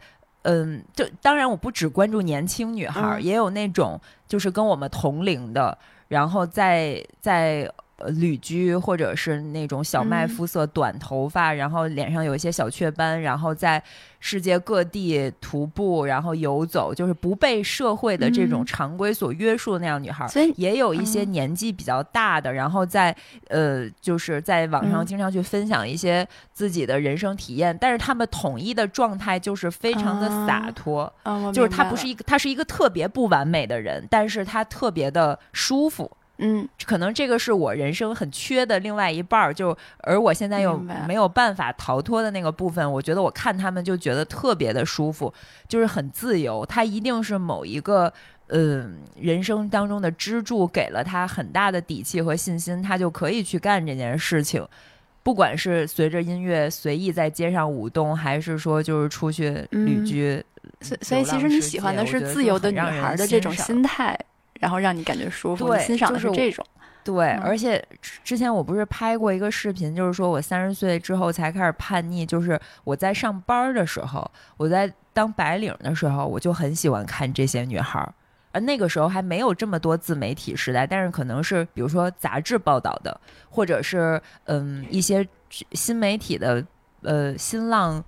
嗯，就当然我不只关注年轻女孩也有那种就是跟我们同龄的，然后在在。呃旅居或者是那种小麦嗯肤色、短头发，然后脸上有一些小雀斑，然后在世界各地徒步，然后游走，就是不被社会的这种嗯常规所约束的那样女孩儿。所以也有一些嗯年纪比较大的，然后在呃，就是在网上嗯经常去分享一些自己的人生体验，但是他们统一的状态就是非常的洒啊脱，就是他不是一个，他是一个特别不完美的人，但是他特别的舒服。嗯。可能这个是我人生很缺的另外一半儿，就而我现在又没有办法逃脱的那个部分，我觉得我看他们就觉得特别的舒服，就是很自由。他一定是某一个呃人生当中的支柱，给了他很大的底气和信心，他就可以去干这件事情。不管是随着音乐随意在街上舞动，还是说就是出去旅嗯。居，所所以其实你喜欢的是自由的女孩的这种心态，然后让你感觉舒服，欣赏的是是这种。对，嗯而且之之前我不是拍过一个视频，就是说我三十岁之后才开始叛逆，就是我在上班的时候，我在当白领的时候，我就很喜欢看这些女孩儿。而那个时候还没有这么多自媒体时代，但是可能是比如说杂志报道的，或者是嗯一些新媒体的呃新浪，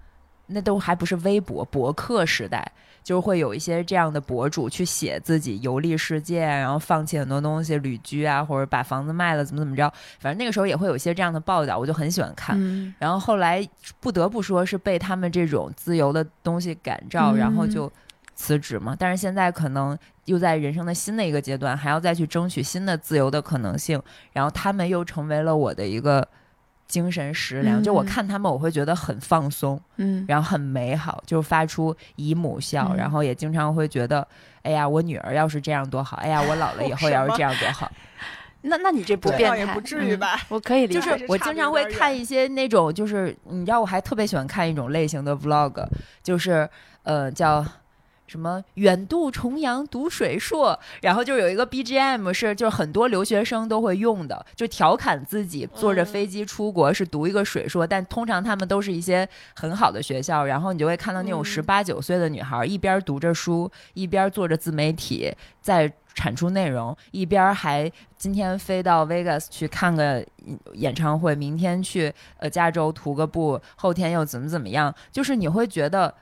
那都还不是微博博客时代，就是会有一些这样的博主去写自己游历世界，然后放弃很多东西，旅居啊，或者把房子卖了，怎么怎么着，反正那个时候也会有一些这样的报道，我就很喜欢看。嗯然后后来不得不说是被他们这种自由的东西感召，然后嗯就辞职嘛。但是现在可能又在人生的新的一个阶段，还要再去争取新的自由的可能性，然后他们又成为了我的一个精神食粮。就我嗯看他们，我会觉得很放松。嗯然后很美好，就发出姨母笑，嗯然后也经常会觉得，哎呀，我女儿要是这样多好，哎呀，我老了以后 [laughs] 要是这样多好。[laughs] 那那你这不变态，也不至于嗯吧？我可以理解就，是我经常会看一些那种，就是你知道，我还特别喜欢看一种类型的 vlog，就是呃叫。什么远渡重洋读水硕，然后就有一个 BGM 是就是很多留学生都会用的，就调侃自己坐着嗯飞机出国是读一个水硕，但通常他们都是一些很好的学校，然后你就会看到那种嗯十八九岁的女孩一边读着书，一边做着自媒体，在产出内容，一边还今天飞到 Vegas 去看个演唱会，明天去呃加州涂个步，后天又怎么怎么样，就是你会觉得。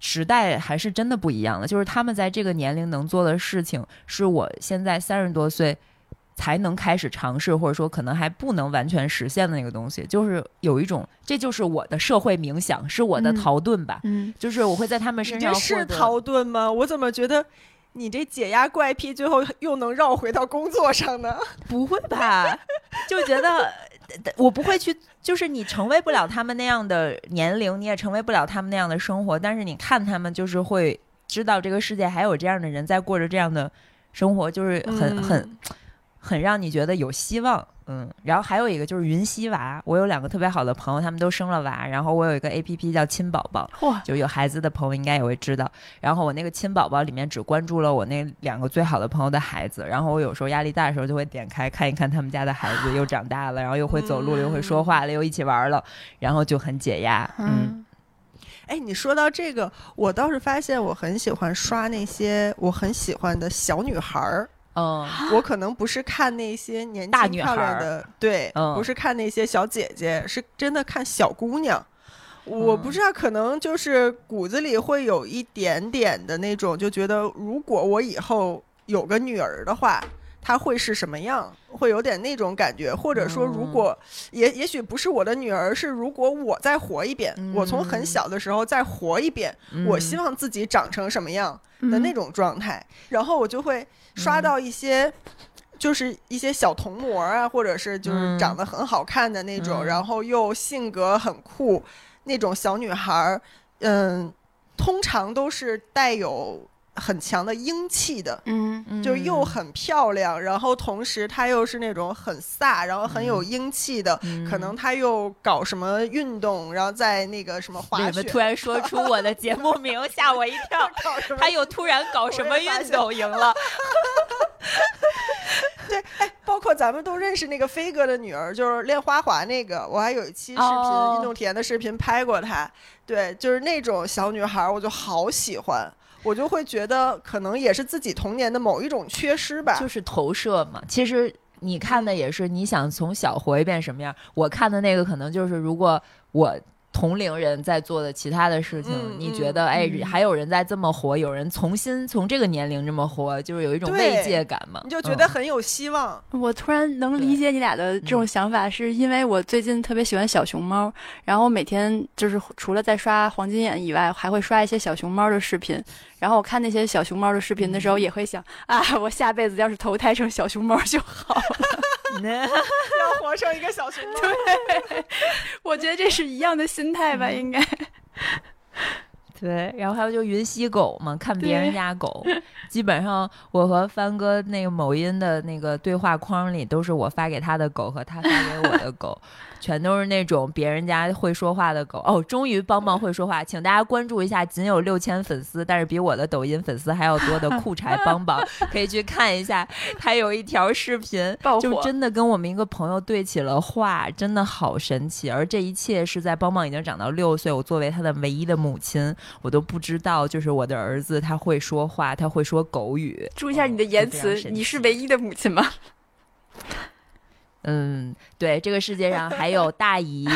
时代还是真的不一样了，就是他们在这个年龄能做的事情，是我现在三十多岁才能开始尝试，或者说可能还不能完全实现的那个东西，就是有一种，这就是我的社会冥想，是我的嗯逃遁吧，嗯，就是我会在他们身上获得是逃遁吗？我怎么觉得你这解压怪癖最后又能绕回到工作上呢？不会吧？就觉得我不会去，就是你成为不了他们那样的年龄，你也成为不了他们那样的生活，但是你看他们，就是会知道这个世界还有这样的人在过着这样的生活，就是很、很很让你觉得有希望。嗯，然后还有一个就是云溪娃，我有两个特别好的朋友，他们都生了娃，然后我有一个 A P P 叫亲宝宝，嚯，就有孩子的朋友应该也会知道。然后我那个亲宝宝里面只关注了我那两个最好的朋友的孩子，然后我有时候压力大的时候就会点开看一看他们家的孩子又长大了，然后又会走路了，又会说话了，又一起玩了，然后就很解压。嗯，嗯哎，你说到这个，我倒是发现我很喜欢刷那些我很喜欢的小女孩儿。嗯，我可能不是看那些年轻漂亮的，对，嗯。不是看那些小姐姐，是真的看小姑娘。我不嗯。知道，可能就是骨子里会有一点点的那种，就觉得如果我以后有个女儿的话，她会是什么样？会有点那种感觉，或者说，如嗯果也也许不是我的女儿，是如果我再活一遍，我从很嗯。小的时候再活一遍，我希望望自己长成什么样？嗯的那种状态，然后我就会刷嗯。到一些。就是一些小童模啊，或者是就是嗯。长得很好看的那种，嗯。然后又性格很酷那种小女孩儿，嗯，通常都是带有很强的英气的。嗯就又很漂亮，然后同时她又是那种很飒，然后很有英气的，嗯可能她又搞什么运动，然后在那个什么滑雪，你们突然说出我的节目名，吓我一跳。[laughs] 搞什么他又突然搞什么运动赢了？[laughs] 对，哎，包括咱们都认识那个飞哥的女儿，就是练花滑那个，我还有一期视频、哦运动体验的视频拍过她。对，就是那种小女孩，我就好喜欢，我就会觉得可能也是自己童年的某一种缺失吧。就是投射嘛。其实你看的也是你想从小活一遍什么样，我看的那个可能就是如果我。同龄人在做的其他的事情，嗯你觉得哎，嗯还有人在这么活，有人重新从这个年龄这么活，就是有一种慰藉感嘛？你就觉得嗯很有希望。我突然能理解你俩的这种想法，是因为我最近特别喜欢小熊猫，然后我每天就是除了在刷黄金眼以外，还会刷一些小熊猫的视频。然后我看那些小熊猫的视频的时候，也会想啊，我下辈子要是投胎成小熊猫就好了。[laughs] 要活成一个小熊猫，[laughs] 我觉得这是一样的心态吧，应该。[laughs] 对，然后还有就云溪狗嘛，看别人家狗，基本上我和帆哥那个某音的那个对话框里都是我发给他的狗和他发给我的狗，全都是那种别人家会说话的狗。哦，终于邦邦会说话，[laughs] 请大家关注一下，仅有六千粉丝，但是比我的抖音粉丝还要多的酷柴邦邦，[laughs] 可以去看一下，他有一条视频，就真的跟我们一个朋友对起了话，真的好神奇。而这一切是在邦邦已经长到六岁，我作为他的唯一的母亲，我都不知道，就是我的儿子他会说话，他会说狗语。注意一下你的言辞你是唯一的母亲吗？嗯，对，这个世界上还有大姨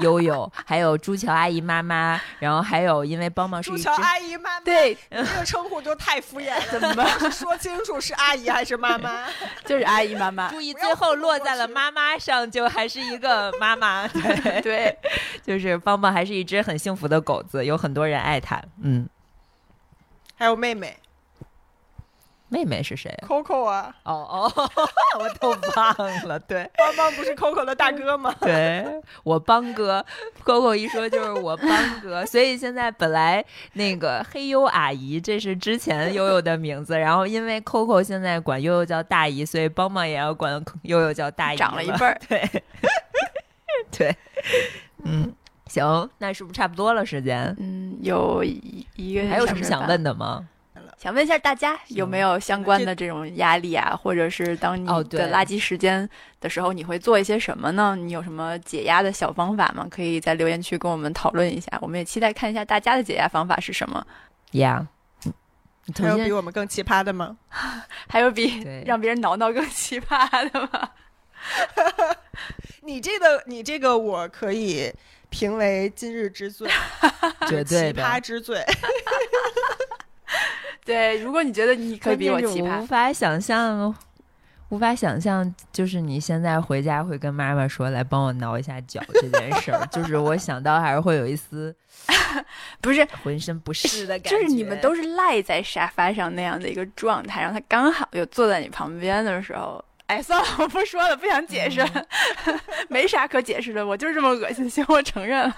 悠悠，还有朱乔阿姨妈妈，然后还有因为邦邦是朱乔阿姨妈妈，对，这个称呼就太敷衍了，[laughs] 怎么办？[laughs] 说清楚是阿姨还是妈妈？[laughs] 就是阿姨妈妈。注意，最后落在了妈妈上，就还是一个妈妈。对，对，就是邦邦还是一只很幸福的狗子，有很多人爱它。嗯，还有妹妹妹妹是谁？Coco 啊，哦哦，[laughs] 我都忘了。对，邦邦不是 Coco 的大哥吗？[laughs] 对我邦哥，Coco 一说就是我邦哥，[laughs] 所以现在本来那个黑优阿姨这是之前悠悠的名字，然后因为 Coco 现在管悠悠叫大姨，所以邦邦也要管悠悠叫大姨，长了一辈儿。对，对，嗯，行，那是不是差不多了时间？嗯，有一一个还有什么想问的吗？想问一下大家有没有相关的这种压力啊，或者是当你的垃圾时间的时候，你会做一些什么呢？你有什么解压的小方法吗？可以在留言区跟我们讨论一下，我们也期待看一下大家的解压方法是什么。呀、还有比我们更奇葩的吗？[laughs] 还有比让别人挠挠更奇葩的吗？[laughs] 你这个，你这个，我可以评为今日之最，绝对奇葩。之最。[laughs] [laughs] 对，如果你觉得你可以比我奇葩无，法想象，无法想象，就是你现在回家会跟妈妈说来帮我挠一下脚这件事儿，[laughs] 就是我想到还是会有一丝 [laughs] 不是，浑身不适的感觉。就是你们都是赖在沙发上那样的一个状态，然后他刚好又坐在你旁边的时候。哎，算了，我不说了，不想解释，嗯没啥可解释的，我就是这么恶心，行，我承认了。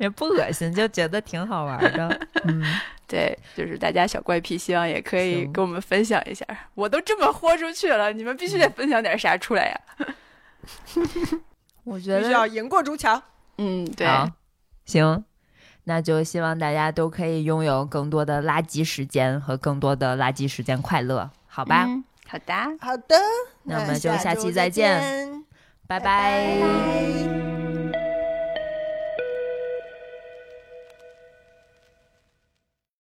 也不恶心，就觉得挺好玩的。[laughs] 嗯，对，就是大家小怪癖，希望也可以行跟我们分享一下。我都这么豁出去了，你们必须得分享点啥出来呀？我 [laughs] 觉得要赢过朱强。嗯，对，好，行，那就希望大家都可以拥有更多的垃圾时间和更多的垃圾时间快乐，好吧？嗯好的。好的，那我们就下期周再见拜拜